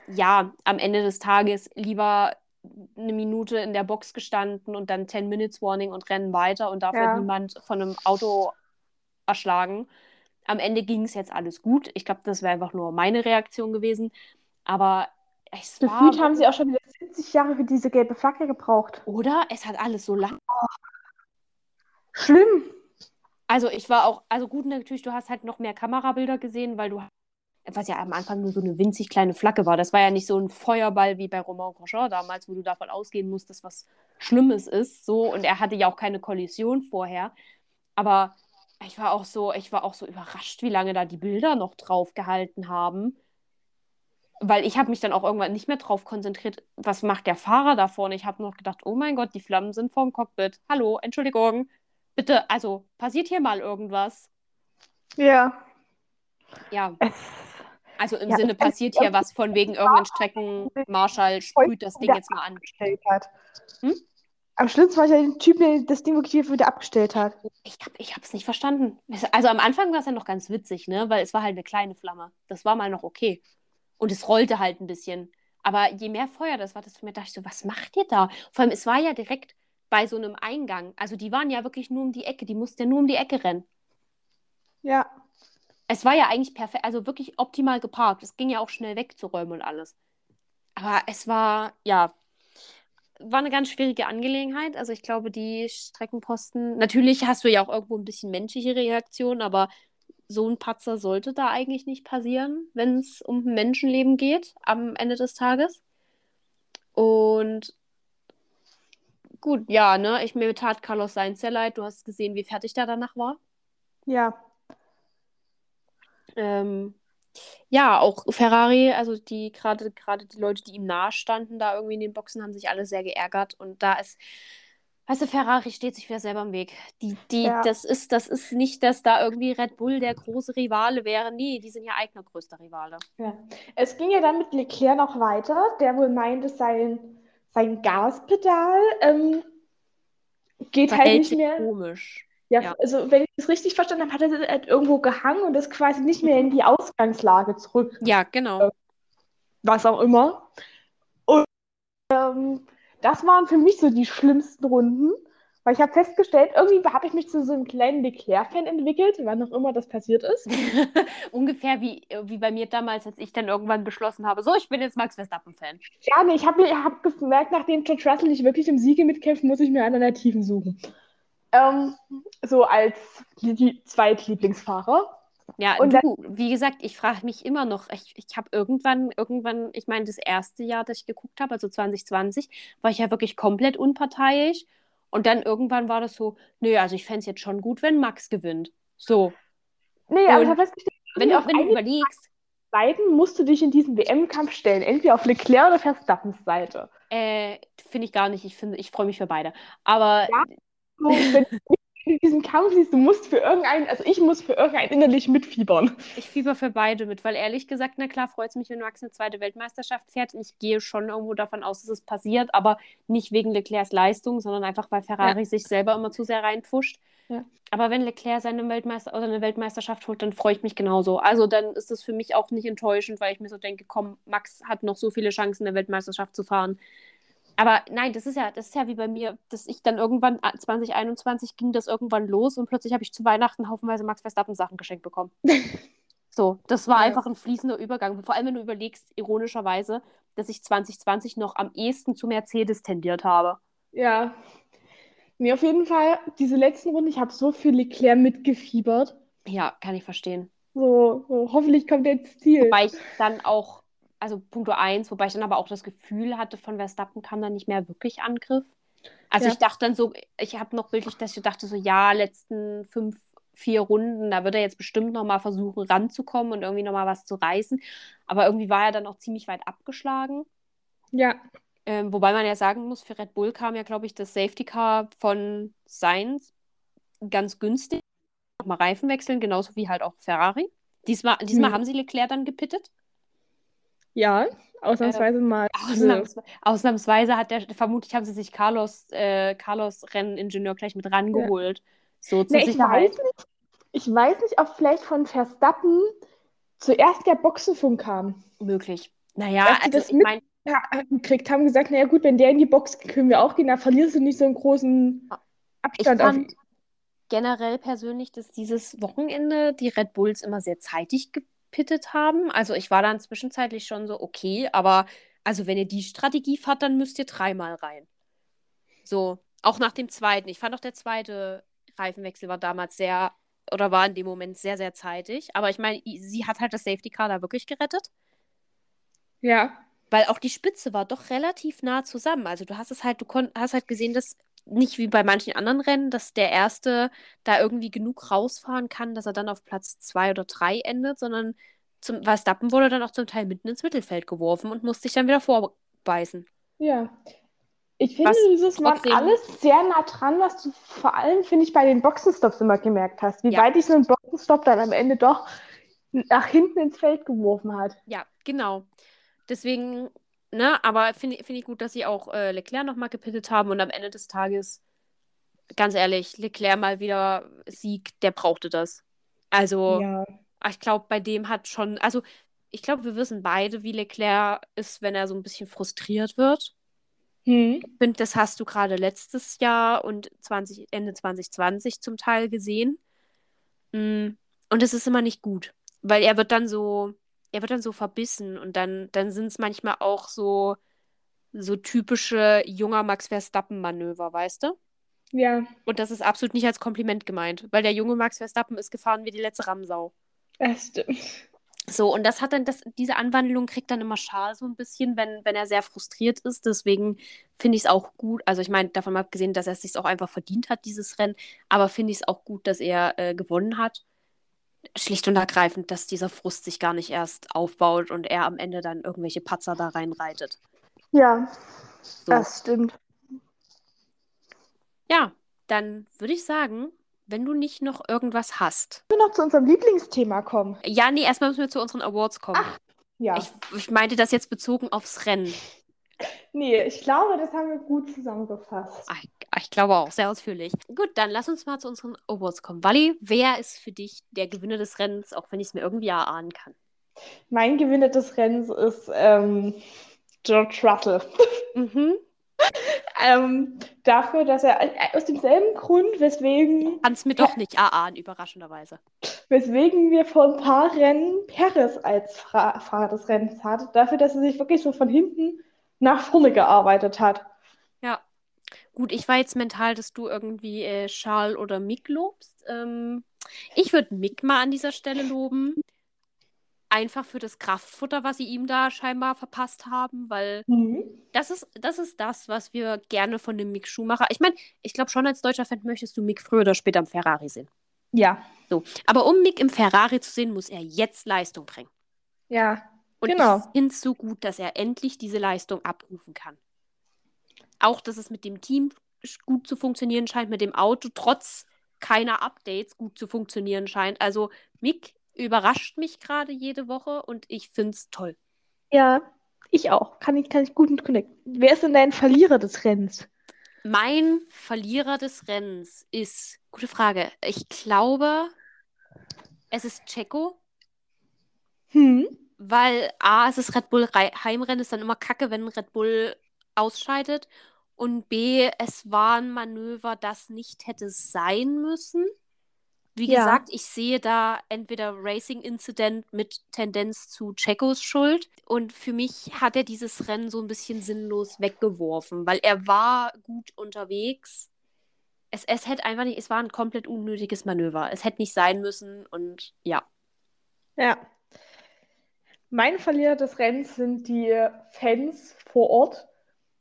ja, am Ende des Tages lieber eine Minute in der Box gestanden und dann 10 Minutes Warning und rennen weiter und dafür ja. niemand von einem Auto erschlagen. Am Ende ging es jetzt alles gut. Ich glaube, das wäre einfach nur meine Reaktion gewesen. Aber es Gefühlt haben sie auch schon wieder 70 Jahre für diese gelbe Flagge gebraucht. Oder? Es hat alles so lang. Oh. Schlimm. Also ich war auch, also gut natürlich, du hast halt noch mehr Kamerabilder gesehen, weil du, was ja am Anfang nur so eine winzig kleine Flagge war. Das war ja nicht so ein Feuerball wie bei Romain Grosjean damals, wo du davon ausgehen musst, dass was Schlimmes ist. So, und er hatte ja auch keine Kollision vorher. Aber ich war auch so, ich war auch so überrascht, wie lange da die Bilder noch drauf gehalten haben weil ich habe mich dann auch irgendwann nicht mehr drauf konzentriert, was macht der Fahrer da vorne. Ich habe noch gedacht, oh mein Gott, die Flammen sind vorm Cockpit. Hallo, Entschuldigung. Bitte, also passiert hier mal irgendwas. Ja. Ja. Also im ja, Sinne passiert hier was von wegen irgendein Streckenmarschall sprüht das Ding jetzt mal an. Hat. Hm? Am schlimmsten war ja der Typ, der das Ding wirklich wieder abgestellt hat. Ich habe ich es nicht verstanden. Also am Anfang war es ja noch ganz witzig, ne? Weil es war halt eine kleine Flamme. Das war mal noch okay. Und es rollte halt ein bisschen. Aber je mehr Feuer das war, desto mehr dachte ich so, was macht ihr da? Vor allem, es war ja direkt bei so einem Eingang. Also die waren ja wirklich nur um die Ecke, die mussten ja nur um die Ecke rennen. Ja. Es war ja eigentlich perfekt, also wirklich optimal geparkt. Es ging ja auch schnell wegzuräumen und alles. Aber es war, ja, war eine ganz schwierige Angelegenheit. Also ich glaube, die Streckenposten, natürlich hast du ja auch irgendwo ein bisschen menschliche Reaktion, aber so ein Patzer sollte da eigentlich nicht passieren, wenn es um Menschenleben geht am Ende des Tages. Und gut, ja, ne, ich mir tat Carlos Sainz sehr leid. Du hast gesehen, wie fertig der danach war. Ja. Ähm, ja, auch Ferrari, also die gerade gerade die Leute, die ihm nahe standen, da irgendwie in den Boxen, haben sich alle sehr geärgert. Und da ist, weißt du, Ferrari steht sich wieder selber im Weg. Die, die, Ja. das ist, das ist nicht, dass da irgendwie Red Bull der große Rivale wäre. Nee, die sind ja eigener größter Rivale. Ja. Es ging ja dann mit Leclerc noch weiter, der wohl meinte, sein, sein Gaspedal ähm, geht halt Verhält nicht mehr. komisch. Ja, Ja. also wenn ich es richtig verstanden habe, hat er halt irgendwo gehangen und ist quasi nicht mehr in die Ausgangslage zurück, Ja, genau. was auch immer. Und ähm, das waren für mich so die schlimmsten Runden, weil ich habe festgestellt, irgendwie habe ich mich zu so einem kleinen Leclerc-Fan entwickelt, wann auch immer das passiert ist. Ungefähr wie, wie bei mir damals, als ich dann irgendwann beschlossen habe, so, ich bin jetzt Max Verstappen-Fan. Ja, nee, ich habe hab gemerkt, nachdem George Russell nicht wirklich im Siege mitkämpft, muss ich mir Alternativen suchen. Ähm, so als Lie- Zweitlieblingsfahrer. Ja, Und du, wie gesagt, ich frage mich immer noch, ich, ich habe irgendwann, irgendwann, ich meine, das erste Jahr, das ich geguckt habe, also 2020, war ich ja wirklich komplett unparteiisch. Und dann irgendwann war das so, nö, also ich fände es jetzt schon gut, wenn Max gewinnt. So, Nee, aber Und ich habe festgestellt, wenn du, auf wenn du überlegst, Seiten musst du dich in diesem WM-Kampf stellen. Entweder auf Leclerc oder Verstappens Seite. äh, finde ich gar nicht, ich ich freue mich für beide. Aber Ja. So, wenn du in diesem Kampf siehst, du musst für irgendeinen, also ich muss für irgendeinen innerlich mitfiebern. Ich fieber für beide mit, weil ehrlich gesagt, na klar, freut es mich, wenn Max eine zweite Weltmeisterschaft fährt. Ich gehe schon irgendwo davon aus, dass es passiert, aber nicht wegen Leclercs Leistung, sondern einfach, weil Ferrari sich selber immer zu sehr reinpfuscht. Ja. Aber wenn Leclerc seine, Weltmeister eine Weltmeisterschaft holt, dann freue ich mich genauso. Also dann ist es für mich auch nicht enttäuschend, weil ich mir so denke, komm, Max hat noch so viele Chancen, eine Weltmeisterschaft zu fahren. Aber nein, das ist ja, das ist ja wie bei mir, dass ich dann irgendwann, ah, 2021 ging das irgendwann los und plötzlich habe ich zu Weihnachten haufenweise Max Verstappen Sachen geschenkt bekommen. So, das war Ja. einfach ein fließender Übergang. Vor allem, wenn du überlegst, ironischerweise, dass ich 2020 noch am ehesten zu Mercedes tendiert habe. Ja. Nee, auf jeden Fall, diese letzten Runden, ich habe so für Leclerc mitgefiebert. Ja, kann ich verstehen. So, so hoffentlich kommt er ins Ziel. Wobei ich dann auch, also Punkt 1, wobei ich dann aber auch das Gefühl hatte, von Verstappen kam dann nicht mehr wirklich Angriff. Also Ja. ich dachte dann so, ich habe noch bildlich, dass ich dachte so, ja, letzten fünf, vier Runden, da wird er jetzt bestimmt noch mal versuchen ranzukommen und irgendwie noch mal was zu reißen. Aber irgendwie war er dann auch ziemlich weit abgeschlagen. Ja, Ähm, wobei man ja sagen muss, für Red Bull kam ja, glaube ich, das Safety Car von Sainz ganz günstig. Nochmal Reifen wechseln, genauso wie halt auch Ferrari. Diesmal, diesmal Hm. haben sie Leclerc dann gepittet. Ja, ausnahmsweise mal. Ausnahms ausnahmsweise hat der, vermutlich haben sie sich Carlos, äh, Carlos Renningenieur gleich mit rangeholt. So zur Nee, ich weiß nicht, ich weiß nicht, ob vielleicht von Verstappen zuerst der Boxenfunk kam. Möglich. Naja, Dass sie also das ich meine, Ja, gekriegt haben gesagt, naja gut, wenn der in die Box geht, können wir auch gehen, da verlierst du nicht so einen großen ich Abstand auf fand generell persönlich, dass dieses Wochenende die Red Bulls immer sehr zeitig gepittet haben. Also ich war dann zwischenzeitlich schon so, okay, aber also wenn ihr die Strategie fahrt, dann müsst ihr dreimal rein. So, auch nach dem zweiten. Ich fand auch der zweite Reifenwechsel war damals sehr, oder war in dem Moment sehr, sehr zeitig. Aber ich meine, sie hat halt das Safety Car da wirklich gerettet. Ja, Weil auch die Spitze war doch relativ nah zusammen. Also du hast es halt, du hast halt gesehen, dass nicht wie bei manchen anderen Rennen, dass der Erste da irgendwie genug rausfahren kann, dass er dann auf Platz zwei oder drei endet, sondern zum Verstappen wurde dann auch zum Teil mitten ins Mittelfeld geworfen und musste sich dann wieder vorbeißen. ja. Ich finde, Was dieses trotzdem- alles sehr nah dran, was du vor allem, finde ich, bei den Boxenstops immer gemerkt hast, wie Ja. weit dich so ein Boxenstopp dann am Ende doch nach hinten ins Feld geworfen hat. Ja, genau. Deswegen, ne, aber finde finde ich gut, dass sie auch äh, Leclerc nochmal gepittet haben und am Ende des Tages, ganz ehrlich, Leclerc mal wieder Sieg, der brauchte das. Also. Ja. Ah, Ich glaube, bei dem hat schon, also ich glaube, wir wissen beide, wie Leclerc ist, wenn er so ein bisschen frustriert wird. Hm. Ich finde, das hast du gerade letztes Jahr und 20, Ende 2020 zum Teil gesehen. Mm, Und es ist immer nicht gut, weil er wird dann so, er wird dann so verbissen und dann, dann sind es manchmal auch so, so typische junger Max Verstappen-Manöver, weißt du? Ja, Und das ist absolut nicht als Kompliment gemeint, weil der junge Max Verstappen ist gefahren wie die letzte Ramsau. das stimmt. So, und das hat dann, das, diese Anwandlung kriegt dann immer Schal so ein bisschen, wenn, wenn er sehr frustriert ist. Deswegen finde ich es auch gut. Also ich meine, davon abgesehen, dass er es sich auch einfach verdient hat, dieses Rennen, aber finde ich es auch gut, dass er äh, gewonnen hat. Schlicht und ergreifend, dass dieser Frust sich gar nicht erst aufbaut und er am Ende dann irgendwelche Patzer da reinreitet. Ja, So. das stimmt. Ja, dann würde ich sagen, wenn du nicht noch irgendwas hast. Wir noch zu unserem Lieblingsthema kommen. Ja, nee, erstmal müssen wir zu unseren Awards kommen. Ja. Ich, ich meinte das jetzt bezogen aufs Rennen. Nee, ich glaube, das haben wir gut zusammengefasst. Ah, Ich, ich glaube auch, sehr ausführlich. Gut, dann lass uns mal zu unseren Awards kommen. Wally, wer ist für dich der Gewinner des Rennens, auch wenn ich es mir irgendwie erahnen kann? Mein Gewinner des Rennens ist ähm, George Russell. Mhm. ähm, dafür, dass er äh, aus demselben Grund, weswegen, Kannst mir doch nicht erahnen, überraschenderweise. weswegen wir vor ein paar Rennen Perez als Fahrer des Rennens hatten, dafür, dass er sich wirklich so von hinten nach vorne gearbeitet hat. Gut, ich war jetzt mental, dass du irgendwie äh, Charles oder Mick lobst. Ähm, ich würde Mick mal an dieser Stelle loben. Einfach für das Kraftfutter, was sie ihm da scheinbar verpasst haben, weil das ist, das ist das, was wir gerne von dem Mick Schumacher. Ich meine, ich glaube schon als deutscher Fan möchtest du Mick früher oder später im Ferrari sehen. Ja, So. Aber um Mick im Ferrari zu sehen, muss er jetzt Leistung bringen. ja, Und Genau. ich finde es so gut, dass er endlich diese Leistung abrufen kann. Auch, dass es mit dem Team gut zu funktionieren scheint, mit dem Auto trotz keiner Updates gut zu funktionieren scheint. Also Mick überrascht mich gerade jede Woche und ich finde es toll. ja, ich auch. Kann ich, kann ich gut mit connecten. Wer ist denn dein Verlierer des Rennens? Mein Verlierer des Rennens ist, gute Frage, ich glaube, es ist Checo. Hm? Weil A, es ist Red Bull Heimrennen, ist dann immer kacke, wenn Red Bull ausscheidet. Und B, es war ein Manöver, das nicht hätte sein müssen. Wie Ja. gesagt, ich sehe da entweder Racing Incident mit Tendenz zu Checos Schuld. Und für mich hat er dieses Rennen so ein bisschen sinnlos weggeworfen, weil er war gut unterwegs. Es, es hätte einfach nicht, es war ein komplett unnötiges Manöver. Es hätte nicht sein müssen und ja. Ja. Mein Verlierer des Rennens sind die Fans vor Ort.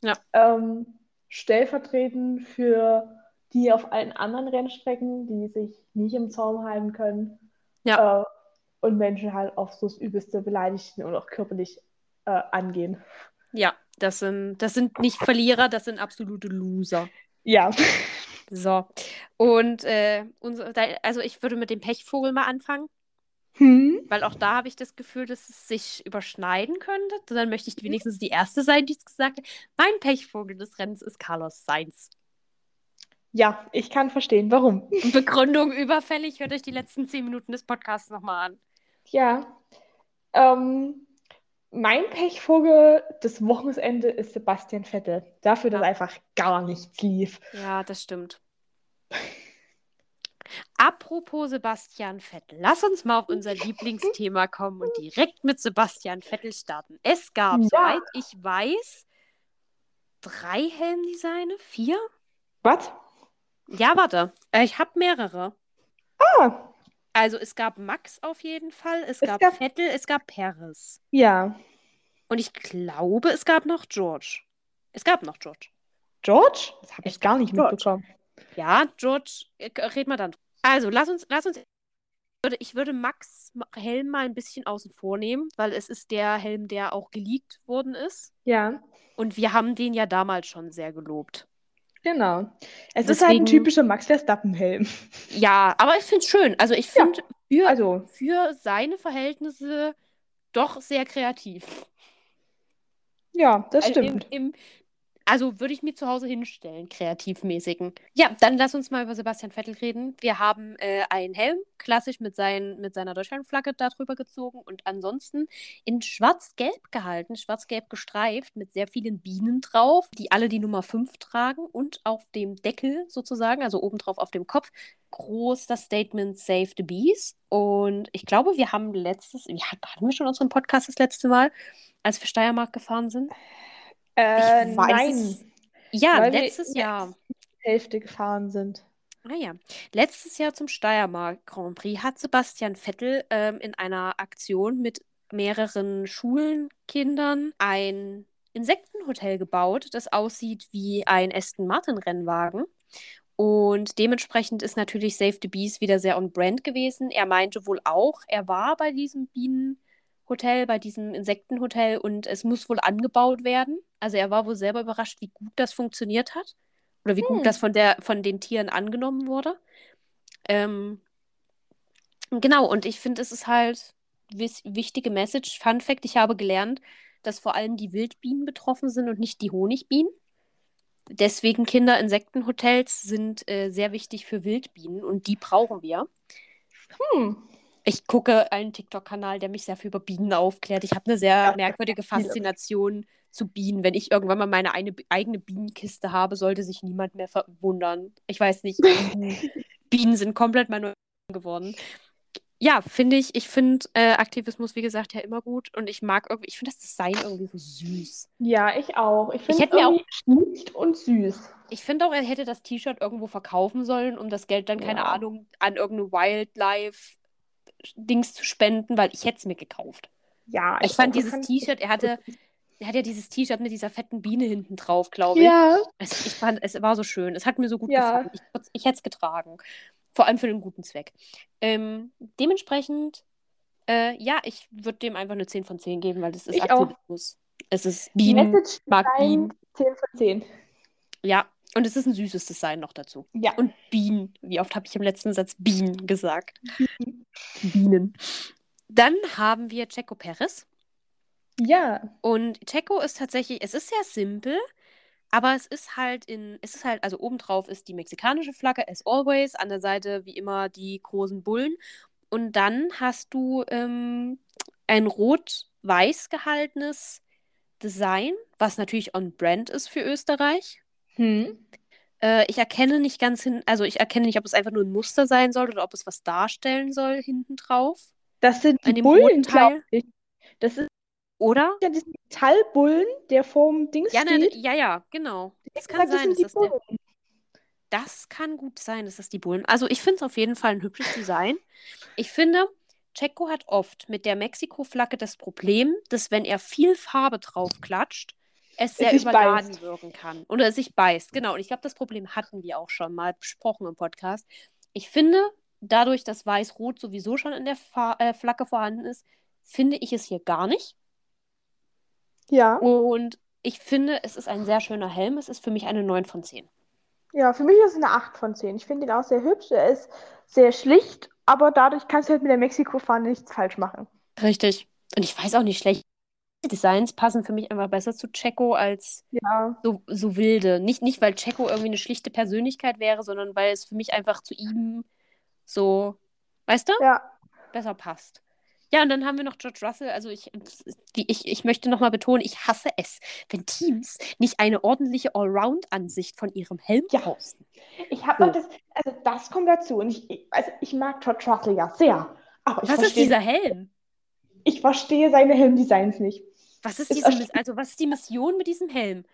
Ja. Ähm, stellvertretend für die auf allen anderen Rennstrecken, die sich nicht im Zaum halten können. Ja. Äh, und Menschen halt auf so das Übelste beleidigten und auch körperlich äh, angehen. Ja, das sind, das sind nicht Verlierer, das sind absolute Loser. Ja. So. Und äh, unser, also ich würde mit dem Pechvogel mal anfangen, Hm? weil auch da habe ich das Gefühl, dass es sich überschneiden könnte. Dann möchte ich wenigstens die Erste sein, die es gesagt hat. Mein Pechvogel des Rennens ist Carlos Sainz. Ja, ich kann verstehen, warum. Begründung überfällig, hört euch die letzten zehn Minuten des Podcasts nochmal an. Ja. Ähm, mein Pechvogel des Wochenende ist Sebastian Vettel. Dafür, dass Ja. einfach gar nichts lief. Ja, das stimmt. Apropos Sebastian Vettel, lass uns mal auf unser Lieblingsthema kommen und direkt mit Sebastian Vettel starten. Es gab, Ja. soweit ich weiß, drei Helmdesigne, vier? Was? Ja, warte, äh, ich habe mehrere. Ah, Also es gab Max auf jeden Fall, es, Es gab, gab- Vettel, es gab Perez. ja. Und ich glaube, es gab noch George. Es gab noch George. George? Das habe ich gar nicht George. mitbekommen. Ja, George, äh, red mal dann. Also, lass uns, lass uns. Ich würde, Max Ma- Helm mal ein bisschen außen vor nehmen, weil es ist der Helm, der auch geleakt worden ist. Ja, Und wir haben den ja damals schon sehr gelobt. genau. Es ist halt ein Deswegen- typischer Max Verstappen-Helm. Ja, aber ich finde es schön. Also, ich Ja. finde für, Also, für seine Verhältnisse doch sehr kreativ. ja, das Also im, stimmt. im, Also würde ich mir zu Hause hinstellen, kreativmäßigen. Ja, dann lass uns mal über Sebastian Vettel reden. Wir haben äh, einen Helm, klassisch mit, sein, mit seiner Deutschlandflagge darüber gezogen und ansonsten in schwarz-gelb gehalten, schwarz-gelb gestreift mit sehr vielen Bienen drauf, die alle die Nummer 5 tragen und auf dem Deckel sozusagen, also obendrauf auf dem Kopf, groß das Statement Save the Bees. Und ich glaube, wir haben letztes, wir hatten wir schon unseren Podcast das letzte Mal, als wir Steiermark gefahren sind? Äh, Ich weiß nein. Ja, Weil wir letztes der Jahr. Hälfte gefahren sind. Ah ja, letztes Jahr zum Steiermark Grand Prix hat Sebastian Vettel ähm, in einer Aktion mit mehreren Schulkindern ein Insektenhotel gebaut, das aussieht wie ein Aston Martin Rennwagen. Und dementsprechend ist natürlich Save the Bees wieder sehr on brand gewesen. Er meinte wohl auch, er war bei diesem Bienenhotel, bei diesem Insektenhotel und es muss wohl angebaut werden. Also er war wohl selber überrascht, wie gut das funktioniert hat. Oder wie gut Hm. das von der, von den Tieren angenommen wurde. Ähm, genau, und ich finde, es ist halt wichtige Message. Fun Fact, ich habe gelernt, dass vor allem die Wildbienen betroffen sind und nicht die Honigbienen. Deswegen Kinderinsektenhotels sind äh, sehr wichtig für Wildbienen und die brauchen wir. Hm. Ich gucke einen TikTok-Kanal, der mich sehr viel über Bienen aufklärt. Ich habe eine sehr Ja, merkwürdige. Faszination zu Bienen. Wenn ich irgendwann mal meine eine, eigene Bienenkiste habe, sollte sich niemand mehr verwundern. Ich weiß nicht, Bienen, sind komplett mein geworden. Ja, finde ich, ich finde äh, Aktivismus, wie gesagt, ja immer gut und ich mag irgendwie, ich finde das Design irgendwie so süß. Ja, ich auch. Ich finde es auch- schlicht und süß. Ich finde auch, er hätte das T-Shirt irgendwo verkaufen sollen, um das Geld dann, keine Ja. Ahnung, an irgendeine Wildlife-Dings zu spenden, weil ich hätte es mir gekauft. Ja, Ich fand auch. dieses fand- T-Shirt, er hatte, er hat ja dieses T-Shirt mit dieser fetten Biene hinten drauf, glaube ich. Ja, Also ich fand, es war so schön. Es hat mir so gut Ja. gefallen. Ich, ich hätte es getragen. Vor allem für den guten Zweck. Ähm, dementsprechend, äh, ja, ich würde dem einfach eine 10 von 10 geben, weil das ist Ich auch. Aktivismus. Es ist Bienen, Message mag Bienen. 10 von 10. Ja, und es ist ein süßes Design noch dazu. Ja. Und Bienen. Wie oft habe ich im letzten Satz Bienen gesagt? Bienen. Dann haben wir Checo Perez. Ja. Und Checo ist tatsächlich, es ist sehr simpel, aber es ist halt in, es ist halt, also obendrauf ist die mexikanische Flagge, as always, an der Seite wie immer die großen Bullen. Und dann hast du ähm, ein rot-weiß gehaltenes Design, was natürlich on brand ist für Österreich. Hm. Äh, ich erkenne nicht ganz hin, also ich erkenne nicht, ob es einfach nur ein Muster sein soll oder ob es was darstellen soll hinten drauf. Das sind die Bullen, glaube ich. Das ist Oder? ja dieser Metallbullen, der vorm Dings Ja, ne, steht. ja, ja, genau. Das kann das sein, sind dass das der. Das kann gut sein, dass das die Bullen. Also ich finde es auf jeden Fall ein hübsches Design. Ich finde, Checo hat oft mit der Mexiko-Flagge das Problem, dass wenn er viel Farbe drauf klatscht, es sehr überladen beißt. wirken kann. Oder es sich beißt. Genau. Und ich glaube, das Problem hatten wir auch schon mal besprochen im Podcast. Ich finde, dadurch, dass Weiß-Rot sowieso schon in der Fa äh, Flagge vorhanden ist, finde ich es hier gar nicht. Ja. Und ich finde, es ist ein sehr schöner Helm. Es ist für mich eine 9 von 10. Ja, für mich ist es eine 8 von 10. Ich finde ihn auch sehr hübsch. Er ist sehr schlicht, aber dadurch kannst du halt mit der Mexiko-Fahne nichts falsch machen. Richtig. Und ich weiß auch nicht schlecht. Designs passen für mich einfach besser zu Checo als Ja. so, so wilde. Nicht, nicht, weil Checo irgendwie eine schlichte Persönlichkeit wäre, sondern weil es für mich einfach zu ihm so, weißt du, Ja. besser passt. Ja, und dann haben wir noch George Russell. Also ich, ich, ich möchte nochmal betonen, ich hasse es, wenn Teams nicht eine ordentliche Allround-Ansicht von ihrem Helm Ja. posten. Ich habe So. das, also das kommt dazu. Und ich, also ich mag George Russell ja sehr. Aber ich Was ist dieser Helm? ich verstehe seine Helmdesigns nicht. Was ist Ist diese, also was ist die Mission mit diesem Helm?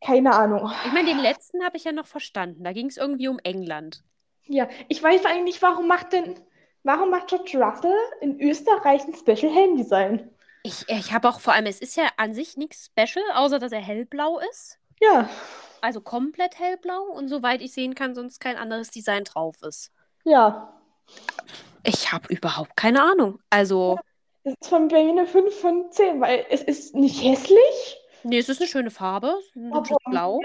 Keine Ahnung. Ich meine, den letzten habe ich ja noch verstanden. Da ging es irgendwie um England. Ja, ich weiß nicht, warum macht denn, warum macht George Russell in Österreich ein Special Helmdesign? Ich, ich habe auch vor allem, es ist ja an sich nichts special, außer dass er hellblau ist. Ja, Also komplett hellblau und soweit ich sehen kann, sonst kein anderes Design drauf ist. ja. Ich habe überhaupt keine Ahnung. Also, Das ist von bei mir eine 5 von 10, weil es ist nicht hässlich, nee, es ist eine schöne Farbe, es ist ein hübsches Blau.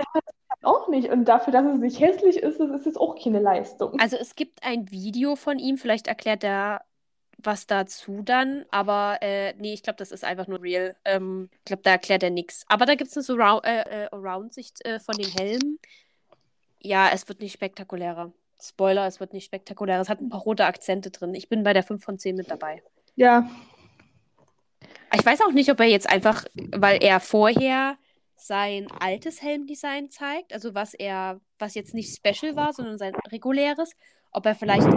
auch nicht. Und dafür, dass es nicht hässlich ist, das ist jetzt auch keine Leistung. Also es gibt ein Video von ihm, vielleicht erklärt der was dazu dann, aber äh, nee, ich glaube, das ist einfach nur real. Ähm, ich glaube, da erklärt er nichts. Aber da gibt es eine Surround, äh, äh, Around-Sicht äh, von den Helmen. Ja, es wird nicht spektakulärer. Spoiler, es wird nicht spektakulärer. Es hat ein paar rote Akzente drin. Ich bin bei der 5 von 10 mit dabei. Ja. Ich weiß auch nicht, ob er jetzt einfach, weil er vorher sein altes Helmdesign zeigt, also was er, was jetzt nicht special war, sondern sein reguläres, ob er vielleicht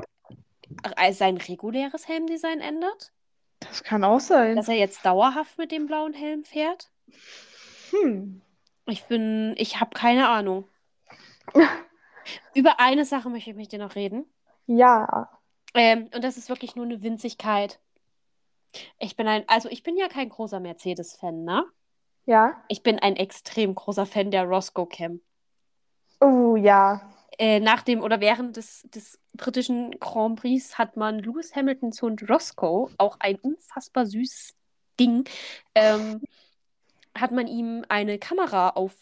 äh, sein reguläres Helmdesign ändert. Das kann auch sein. Dass er jetzt dauerhaft mit dem blauen Helm fährt. Hm. Ich bin, ich habe keine Ahnung. Über eine Sache möchte ich mit dir noch reden. Ja. Ähm, und das ist wirklich nur eine Winzigkeit. Ich bin ein, also ich bin ja kein großer Mercedes-Fan, ne? Ja. Ich bin ein extrem großer Fan der Roscoe Cam. Oh ja. Äh, nach dem oder während des, des britischen Grand Prix hat man Lewis Hamiltons Hund Roscoe, auch ein unfassbar süßes Ding, ähm, hat man ihm eine Kamera auf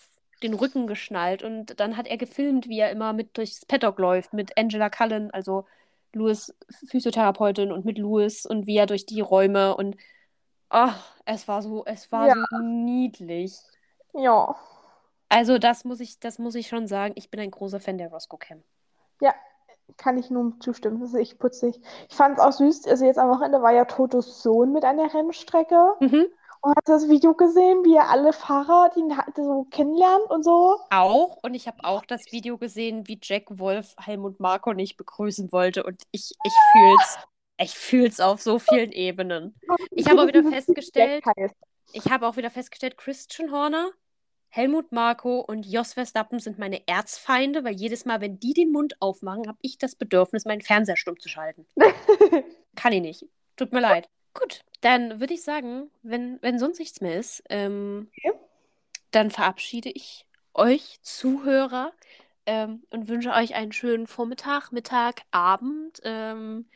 den Rücken geschnallt und dann hat er gefilmt, wie er immer mit durchs Paddock läuft mit Angela Cullen, also Louis Physiotherapeutin und mit Louis und wie er durch die Räume und ach, es war so, es war Ja. so niedlich. Ja. Also das muss ich, das muss ich schon sagen. Ich bin ein großer Fan der Roscoe Cam. Ja. Kann ich nur zustimmen. Das ist echt putzig. Ich fand es auch süß. Also jetzt am Wochenende war ja Totos Sohn mit einer Rennstrecke. Mhm. Und hat das Video gesehen, wie er alle Fahrer, die ihn so kennenlernt und so. Auch und ich habe auch das Video gesehen, wie Jack Wolf Helmut Marko nicht begrüßen wollte und ich, ich fühl's. Ich fühl's auf so vielen Ebenen. Ich habe auch wieder festgestellt, ich habe auch wieder festgestellt, Christian Horner, Helmut Marko und Jos Verstappen sind meine Erzfeinde, weil jedes Mal, wenn die den Mund aufmachen, habe ich das Bedürfnis, meinen Fernseher stumm zu schalten. Kann ich nicht. Tut mir leid. Gut, dann würde ich sagen, wenn, wenn sonst nichts mehr ist, ähm, Okay. dann verabschiede ich euch Zuhörer ähm, und wünsche euch einen schönen Vormittag, Mittag, Abend. Ähm,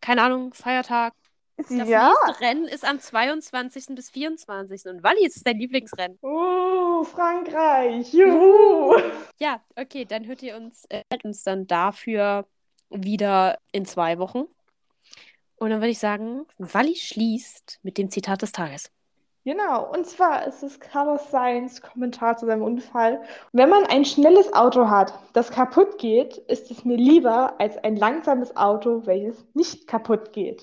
keine Ahnung, Feiertag. Das Ja. nächste Rennen ist am 22. bis 24. Und Walli, ist dein Lieblingsrennen? Uh, Frankreich. Juhu. Ja, okay, dann hört ihr uns, äh, uns dann dafür wieder in zwei Wochen. Und dann würde ich sagen, Walli schließt mit dem Zitat des Tages. Genau, und zwar ist es Carlos Sainz Kommentar zu seinem Unfall. Wenn man ein schnelles Auto hat, das kaputt geht, ist es mir lieber als ein langsames Auto, welches nicht kaputt geht.